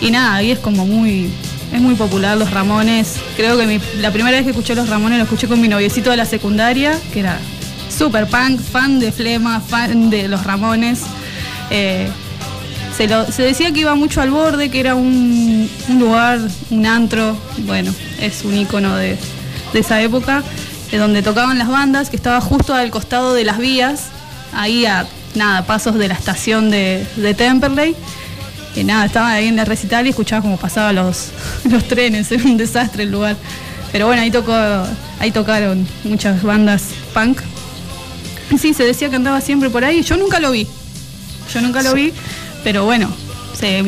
y nada, ahí es como muy. Es muy popular los Ramones. Creo que la primera vez que escuché los Ramones lo escuché con mi noviecito de la secundaria, que era super punk, fan de Flema, fan de los Ramones. Eh, se, decía que iba mucho al borde, que era un, lugar, un antro, bueno, es un icono de esa época, de donde tocaban las bandas, que estaba justo al costado de las vías, ahí a nada, pasos de la estación de, de Temperley. Y nada, estaba ahí en el recital y escuchaba cómo pasaban los, los trenes, era un desastre el lugar. Pero bueno, ahí tocó, ahí tocaron muchas bandas punk. Y sí, se decía que andaba siempre por ahí. Yo nunca lo vi. Yo nunca lo vi, pero bueno,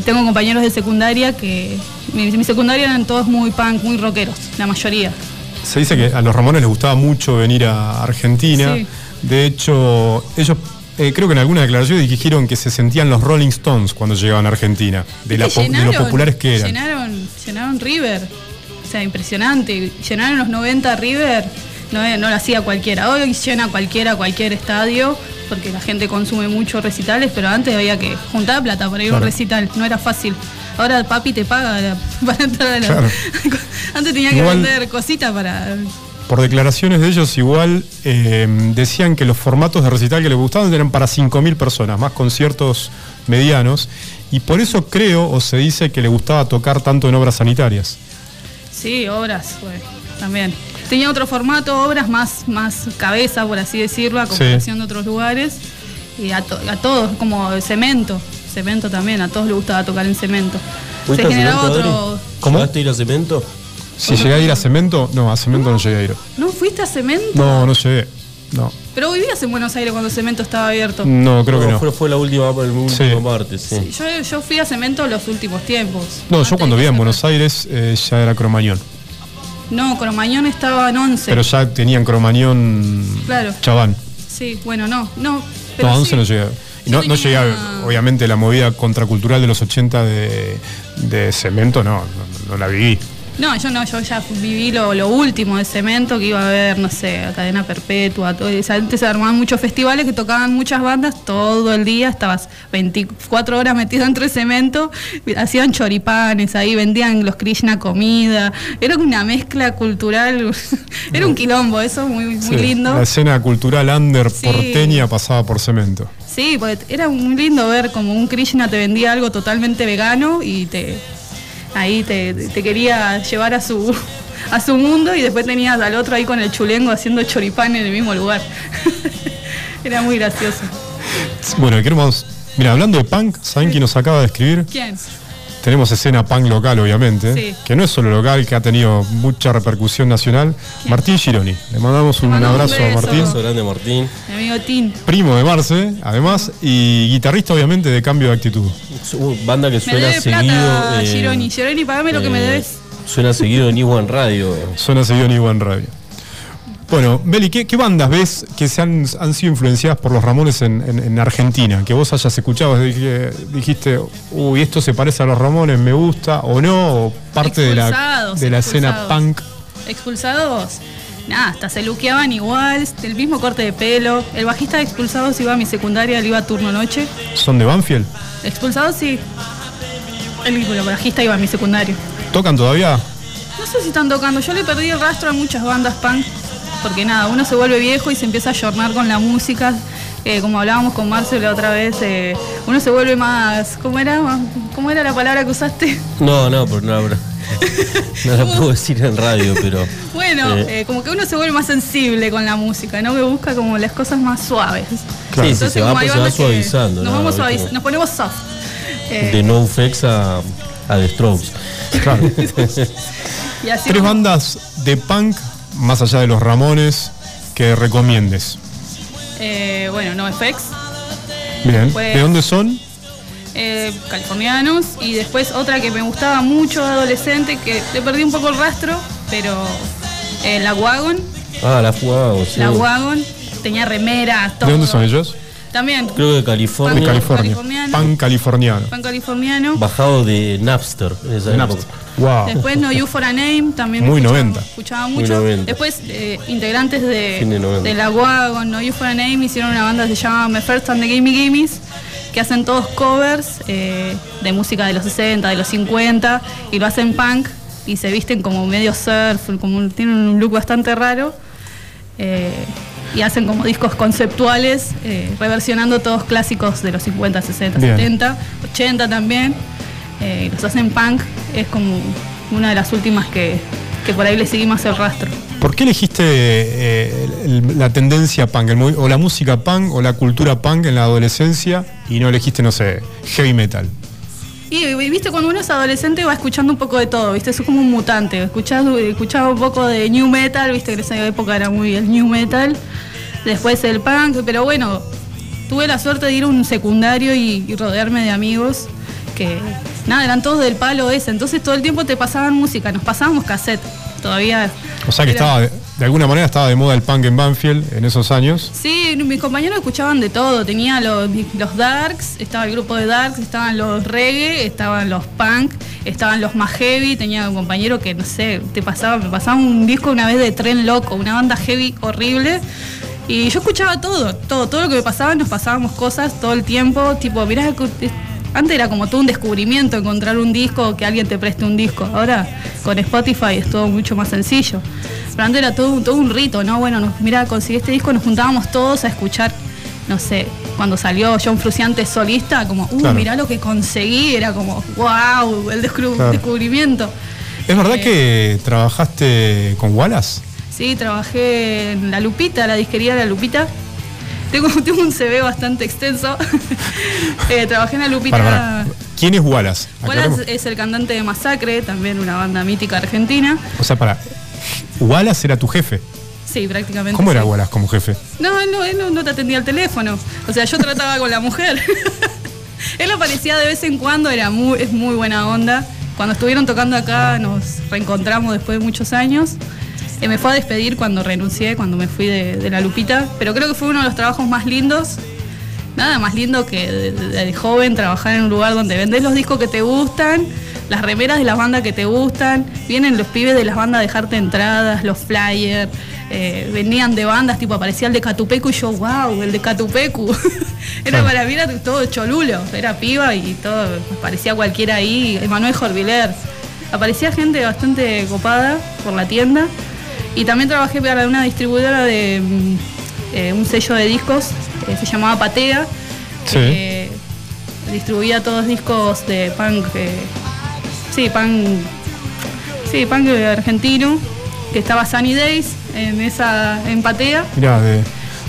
tengo compañeros de secundaria que. Mi, mi secundaria eran todos muy punk, muy rockeros, la mayoría. Se dice que a los Ramones les gustaba mucho venir a Argentina. Sí. De hecho, ellos eh, creo que en alguna declaración dijeron que se sentían los Rolling Stones cuando llegaban a Argentina, de, la Que po- de lo llenaron- populares que eran. Llenaron, llenaron River. O sea, impresionante. Llenaron los 90 River. No, no lo hacía cualquiera. Hoy llena cualquiera cualquier estadio porque la gente consume mucho recitales, pero antes había que juntar plata para ir a un recital. No era fácil. Ahora papi te paga para entrar a la... Claro. Antes tenía que Igual- vender cositas para... Por declaraciones de ellos, igual eh, decían que los formatos de recital que les gustaban eran para 5.000 personas, más conciertos medianos. Y por eso creo, o se dice, que le gustaba tocar tanto en obras sanitarias. Sí, obras, pues, también. Tenía otro formato, obras más, más cabeza, por así decirlo, a comparación de otros lugares. Y a, to- a todos, como cemento, cemento también, a todos les gustaba tocar en cemento. ¿Fuiste se generaba Cemento, otro. Adri? ¿Cómo? ¿Llegaste a ir a cemento? Si llegué a ir a cemento, no, a cemento no llegué a ir. ¿No fuiste a Cemento? No, no llegué. No, Pero vivías en Buenos Aires cuando Cemento estaba abierto. no, creo que no. Fue, fue la última, el último Sí. parte, sí. Yo, yo fui a Cemento los últimos tiempos. No, yo cuando vivía en Buenos Aires eh, ya era Cromañón. No, Cromañón estaba en 11. Pero ya tenían Cromañón Claro. Chabán. Sí, bueno, no, no. Pero No, a 11 sí. no llegué. No, no llegué a, obviamente, la movida contracultural de los 80 de, de cemento, no, no, no la viví. No, yo no, yo ya viví lo, lo último de cemento, que iba a haber, no sé, cadena perpetua, todo, antes se armaban muchos festivales que tocaban muchas bandas todo el día, estabas 24 horas metido entre cemento, hacían choripanes ahí, vendían los Krishna comida, era una mezcla cultural, era un quilombo, eso muy, muy Sí, lindo. La escena cultural under Sí. porteña pasaba por cemento. Sí, porque era muy lindo ver como un Krishna te vendía algo totalmente vegano y te ahí te, te quería llevar a su a su mundo y después tenías al otro ahí con el chulengo haciendo choripán en el mismo lugar. era muy gracioso. Bueno, queremos. Mira, hablando de punk, ¿saben quién nos acaba de escribir? ¿Quién? Tenemos escena punk local, obviamente, Sí. que no es solo local, que ha tenido mucha repercusión nacional. Martín Gironi. Le mandamos un un abrazo a. Martín. Abrazo grande, Martín. Mi amigo Tin. Primo de Marce, además, y guitarrista, obviamente, de cambio de actitud. Uh, Banda que Me suena debe seguido. plata, eh, Gironi. Gironi, pagame lo que me eh, debes. Suena seguido en Iwan Radio. Suena seguido en Iguan Radio. Bueno, Beli, ¿qué, qué bandas ves que se han, han sido influenciadas por los Ramones en, en- en Argentina? Que vos hayas escuchado, dijiste, uy, esto se parece a los Ramones, me gusta, o no, o parte de la, de la escena punk. Expulsados, nada, hasta se luqueaban igual, el mismo corte de pelo. El bajista de Expulsados iba a mi secundaria, él iba a turno noche. ¿Son de Banfield? Expulsados sí. El, el bajista iba a mi secundario. ¿Tocan todavía? No sé si están tocando, yo le perdí el rastro a muchas bandas punk, porque nada, uno se vuelve viejo y se empieza a jornar con la música. eh, como hablábamos con Marcelo la otra vez, eh, uno se vuelve más. ¿Cómo era? ¿Cómo era la palabra que usaste? No, no, pero no, habrá- no la puedo decir en radio, pero. Bueno, eh, eh, como que uno se vuelve más sensible con la música, ¿no? Que busca como las cosas más suaves. Claro. Sí, sí, se va- como hay se va suavizando, Nos, ¿no? vamos suaviz- nos ponemos soft. Eh, de No Effects a, a The Strokes. Claro. y así Tres como- bandas de punk, más allá de los Ramones, que recomiendes. eh, bueno, NoFX, Bien. ¿De dónde son? eh, californianos, y después otra que me gustaba mucho de adolescente, que le perdí un poco el rastro, pero eh, la Wagon, Ah, la sí. la Wagon, tenía remeras, todo. ¿De dónde son ellos? También, Creo que de California. De California. Californiano. Pan californiano. Bajado de Napster en esa Napster. época. Wow. Después No You For A Name, también Muy escuchaba, 90. escuchaba Muy mucho. 90. Después, eh, integrantes de, de 90. de La Wagon, No You For A Name, hicieron una banda que se llama Me First and the Gimme Gimmes, que hacen todos covers eh, de música de los 60, de los 50, y lo hacen punk, y se visten como medio surf, como tienen un look bastante raro. eh, y hacen como discos conceptuales, eh, reversionando todos clásicos de los 50, 60, Bien. 70, 80 también. Eh, los hacen punk, es como una de las últimas que, que por ahí le seguimos el rastro. ¿Por qué elegiste eh, el- la tendencia punk, el o la música punk, o la cultura punk en la adolescencia, y no elegiste, no sé, heavy metal? Y viste, cuando uno es adolescente va escuchando un poco de todo, viste, es como un mutante. Escuchás- escuchaba un poco de new metal, viste, que en esa época era muy el new metal. Después el punk, pero bueno, tuve la suerte de ir a un secundario y, y rodearme de amigos que, nada, eran todos del palo ese. Entonces todo el tiempo te pasaban música, nos pasábamos cassette. Todavía. O sea que era- estaba, de, alguna manera estaba de moda el punk en Banfield en esos años. Sí, mis compañeros escuchaban de todo. Tenía los, los darks, estaba el grupo de darks, estaban los reggae, estaban los punk, estaban los más heavy. Tenía un compañero que, no sé, te pasaba, me pasaba un disco una vez de Tren Loco, una banda heavy horrible. Y yo escuchaba todo, todo, todo lo que me pasaba, nos pasábamos cosas todo el tiempo. Tipo, mirá, antes era como todo un descubrimiento encontrar un disco o que alguien te preste un disco. Ahora con Spotify es todo mucho más sencillo. Pero antes era todo, un- todo un rito, ¿no? Bueno, nos, mira, conseguí este disco, nos juntábamos todos a escuchar, no sé, cuando salió John Fruciante solista, como, uh, Claro. mirá lo que conseguí, era como, wow, el Claro. descubrimiento. ¿Es verdad Eh, que trabajaste con Wallace? Sí, trabajé en La Lupita, la disquería de La Lupita. Tengo, tengo un CV bastante extenso. Eh, trabajé en La Lupita. Para, para. ¿Quién es Wallace? Wallace es el cantante de Masacre, también una banda mítica argentina. O sea, para. Wallace era tu jefe. Sí, prácticamente. ¿Cómo era. Wallace como jefe? No, él no, él no, no te atendía el teléfono. O sea, yo trataba con la mujer. él aparecía de vez en cuando, era muy, es muy buena onda. Cuando estuvieron tocando acá nos reencontramos después de muchos años. Eh, me fue a despedir cuando renuncié, cuando me fui de, de la Lupita. Pero creo que fue uno de los trabajos más lindos. Nada más lindo que de, de- de joven trabajar en un lugar donde vendés los discos que te gustan, las remeras de las bandas que te gustan, vienen los pibes de las bandas a dejarte entradas, los flyers, eh, venían de bandas, tipo aparecía el de Catupecu y yo, wow, el de Catupecu. era Claro. para mí era todo cholulo, era piba y todo, aparecía cualquiera ahí, Emanuel Jorviler. Aparecía gente bastante copada por la tienda. Y también trabajé para una distribuidora de mm, eh, un sello de discos, eh, se llamaba Patea, que distribuía todos discos de punk, eh, sí, punk, sí, punk argentino, que estaba Sunny Days en esa, en Patea, Mirá,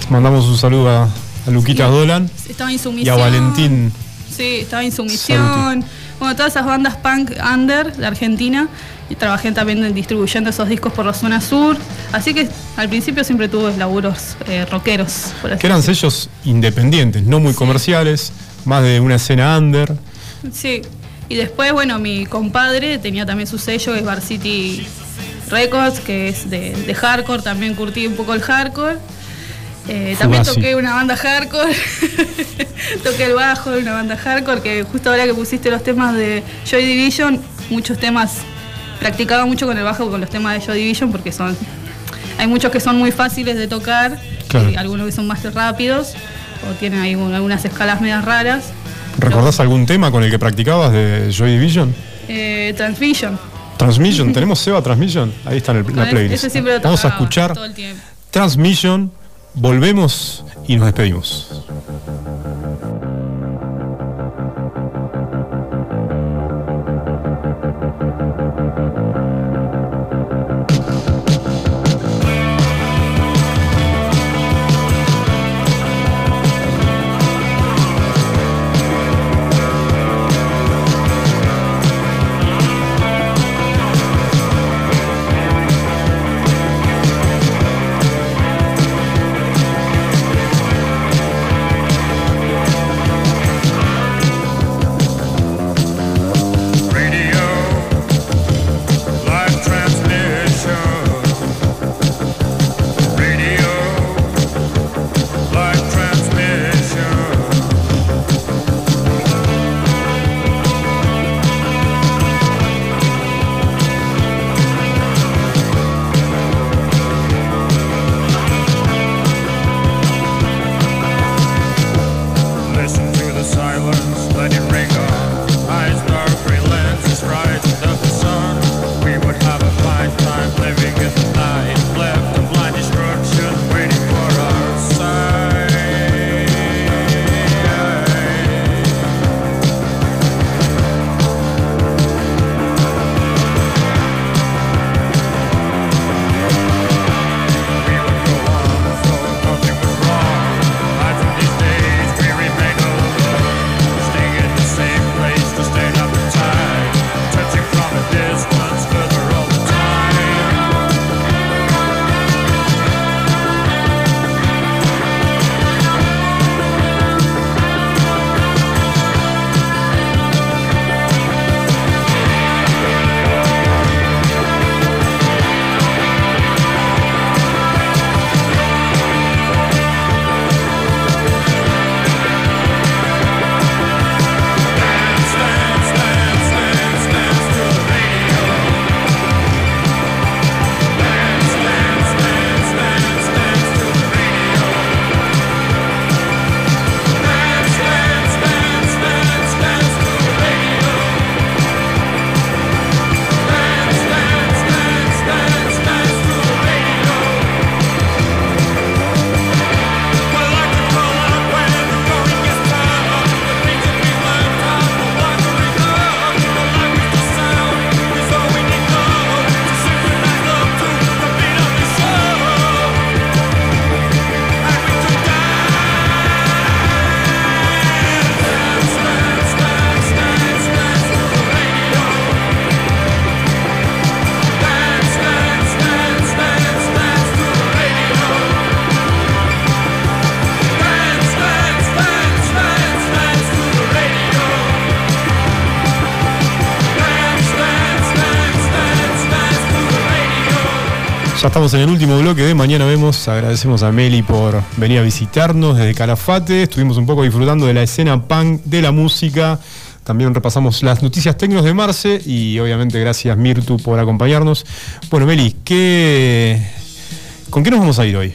mandamos un saludo a, a Luquitas Dolan estaba y a Valentín. Sí, estaba Insumisión. Bueno, todas esas bandas punk under de Argentina. Y trabajé también en- distribuyendo esos discos por la zona sur. Así que al principio siempre tuve laburos eh, rockeros. Por así Que eran sellos independientes, no muy comerciales, más de una escena under. Sí. Y después, bueno, mi compadre tenía también su sello, que es Bar City Records, que es de, de hardcore. También curtí un poco el hardcore. Eh, también toqué una banda hardcore. toqué el bajo de una banda hardcore, que justo ahora que pusiste los temas de Joy Division, muchos temas, practicaba mucho con el bajo con los temas de Joy Division porque son... Hay muchos que son muy fáciles de tocar, Claro. y algunos que son más rápidos, o tienen ahí un- algunas escalas medias raras. ¿Recordás algún tema con el que practicabas de Joy Division? Eh, Transmission. Transmission, ¿tenemos Seba Transmission? Ahí está en el- la playlist. ese siempre lo Vamos a escuchar todo el. Transmission, volvemos y nos despedimos. Ya estamos en el último bloque de Mañana Vemos. Agradecemos a Meli por venir a visitarnos desde Calafate. Estuvimos un poco disfrutando de la escena punk, de la música. También repasamos las noticias técnicas de Marce y obviamente gracias Mirtu por acompañarnos. Bueno, Meli, ¿qué... ¿con qué nos vamos a ir hoy?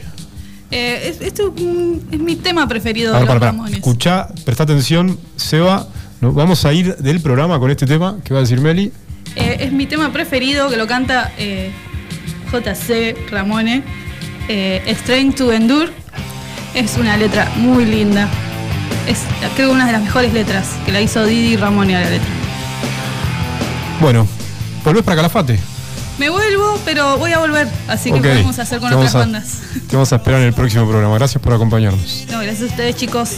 Eh, es- esto es mi tema preferido A de los para, para. Escuchá, presta atención, Seba. ¿no? Vamos a ir del programa con este tema. ¿Qué va a decir Meli? Eh, es mi tema preferido que lo canta eh, JC Ramone. Eh, Strength to Endure. Es una letra muy linda. Es creo una de las mejores letras que la hizo Didi Ramone a la letra. Bueno, volvés para Calafate. Me vuelvo, pero voy a volver. Así que Ok. podemos hacer con otras a- bandas. Te vamos a esperar en el próximo programa. Gracias por acompañarnos. No, gracias a ustedes, chicos.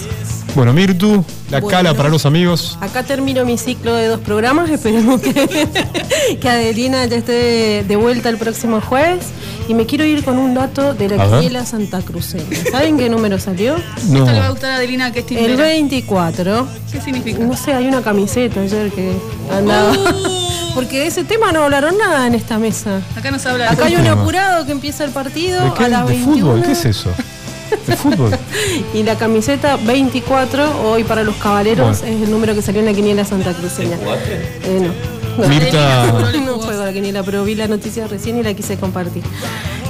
Bueno, Mirtu, la Bueno. cala para los amigos. Acá termino mi ciclo de dos programas. Esperemos que, que Adelina ya esté de vuelta el próximo jueves. Y me quiero ir con un dato de la quiniela Santa Cruceña. ¿Saben qué número salió? No. Esto le va a gustar a Adelina, que es El tintera. 24. ¿Qué significa? No sé, hay una camiseta ayer que andaba. Porque de ese tema no hablaron nada en esta mesa. Acá no se habla Acá hay ¿Qué un tema? apurado que empieza el partido ¿De qué? a las ¿De 21. fútbol? ¿Qué es eso? ¿De fútbol? Y la camiseta 24, hoy para los caballeros, Bueno. es el número que salió en la quiniela Santa Cruceña. Eh, no. No. Mirta. No juego a la quiniela, pero vi la noticia recién y la quise compartir.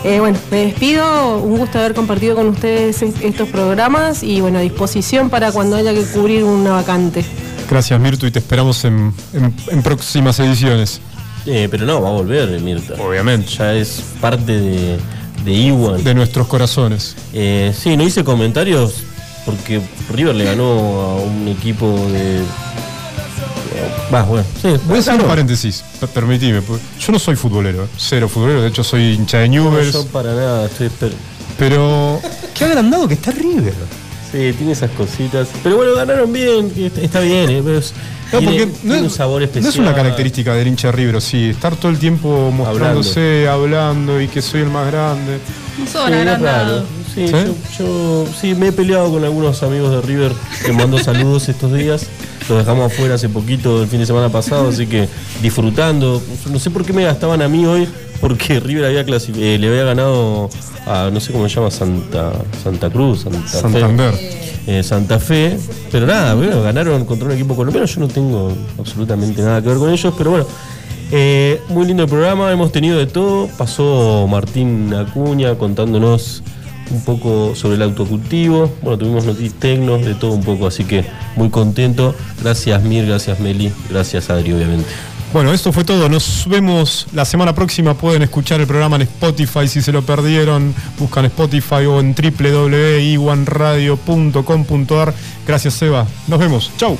Eh, bueno, me despido. Un gusto haber compartido con ustedes es- estos programas y bueno, a disposición para cuando haya que cubrir una vacante. Gracias, Mirtu, y te esperamos en, en- en próximas ediciones. Eh, pero no, va a volver Mirta. Obviamente. Ya es parte de, de Iwan. De nuestros corazones. Eh, sí, no hice comentarios porque River le ganó a un equipo de. Va, bueno, sí. Voy a hacer un paréntesis, per- permitime. porque Yo no soy futbolero, cero futbolero, de hecho soy hincha de No, Newell's, yo para nada, estoy pero qué agrandado que está River. Sí, tiene esas cositas. Pero bueno, ganaron bien, está, bien. eh, pero es- No, tiene, porque no tiene es, un sabor no especial. es una característica del hincha de River, sí, estar todo el tiempo mostrándose, hablando, y que soy el más grande. No Sí, son. Sí, ¿Sí? Yo, yo- sí, me he peleado con algunos amigos de River que mando saludos estos días. Los dejamos afuera hace poquito, el fin de semana pasado, así que disfrutando. No sé por qué me gastaban a mí hoy, porque River había eh, le había ganado a, no sé cómo se llama, Santa, Santa Cruz, Santa Fe. Eh, Santa Fe, pero nada, bueno, ganaron contra un equipo colombiano, yo no tengo absolutamente nada que ver con ellos, pero bueno, eh, muy lindo el programa, hemos tenido de todo, pasó Martín Acuña contándonos un poco sobre el autocultivo, bueno, tuvimos noticias tecnos, de todo un poco, así que muy contento, gracias Mir, gracias Meli, gracias Adri, obviamente. Bueno, esto fue todo. Nos vemos la semana próxima. Pueden escuchar el programa en Spotify si se lo perdieron. Buscan Spotify o en www.iwanradio.com.ar. Gracias, Seba. Nos vemos. Chau.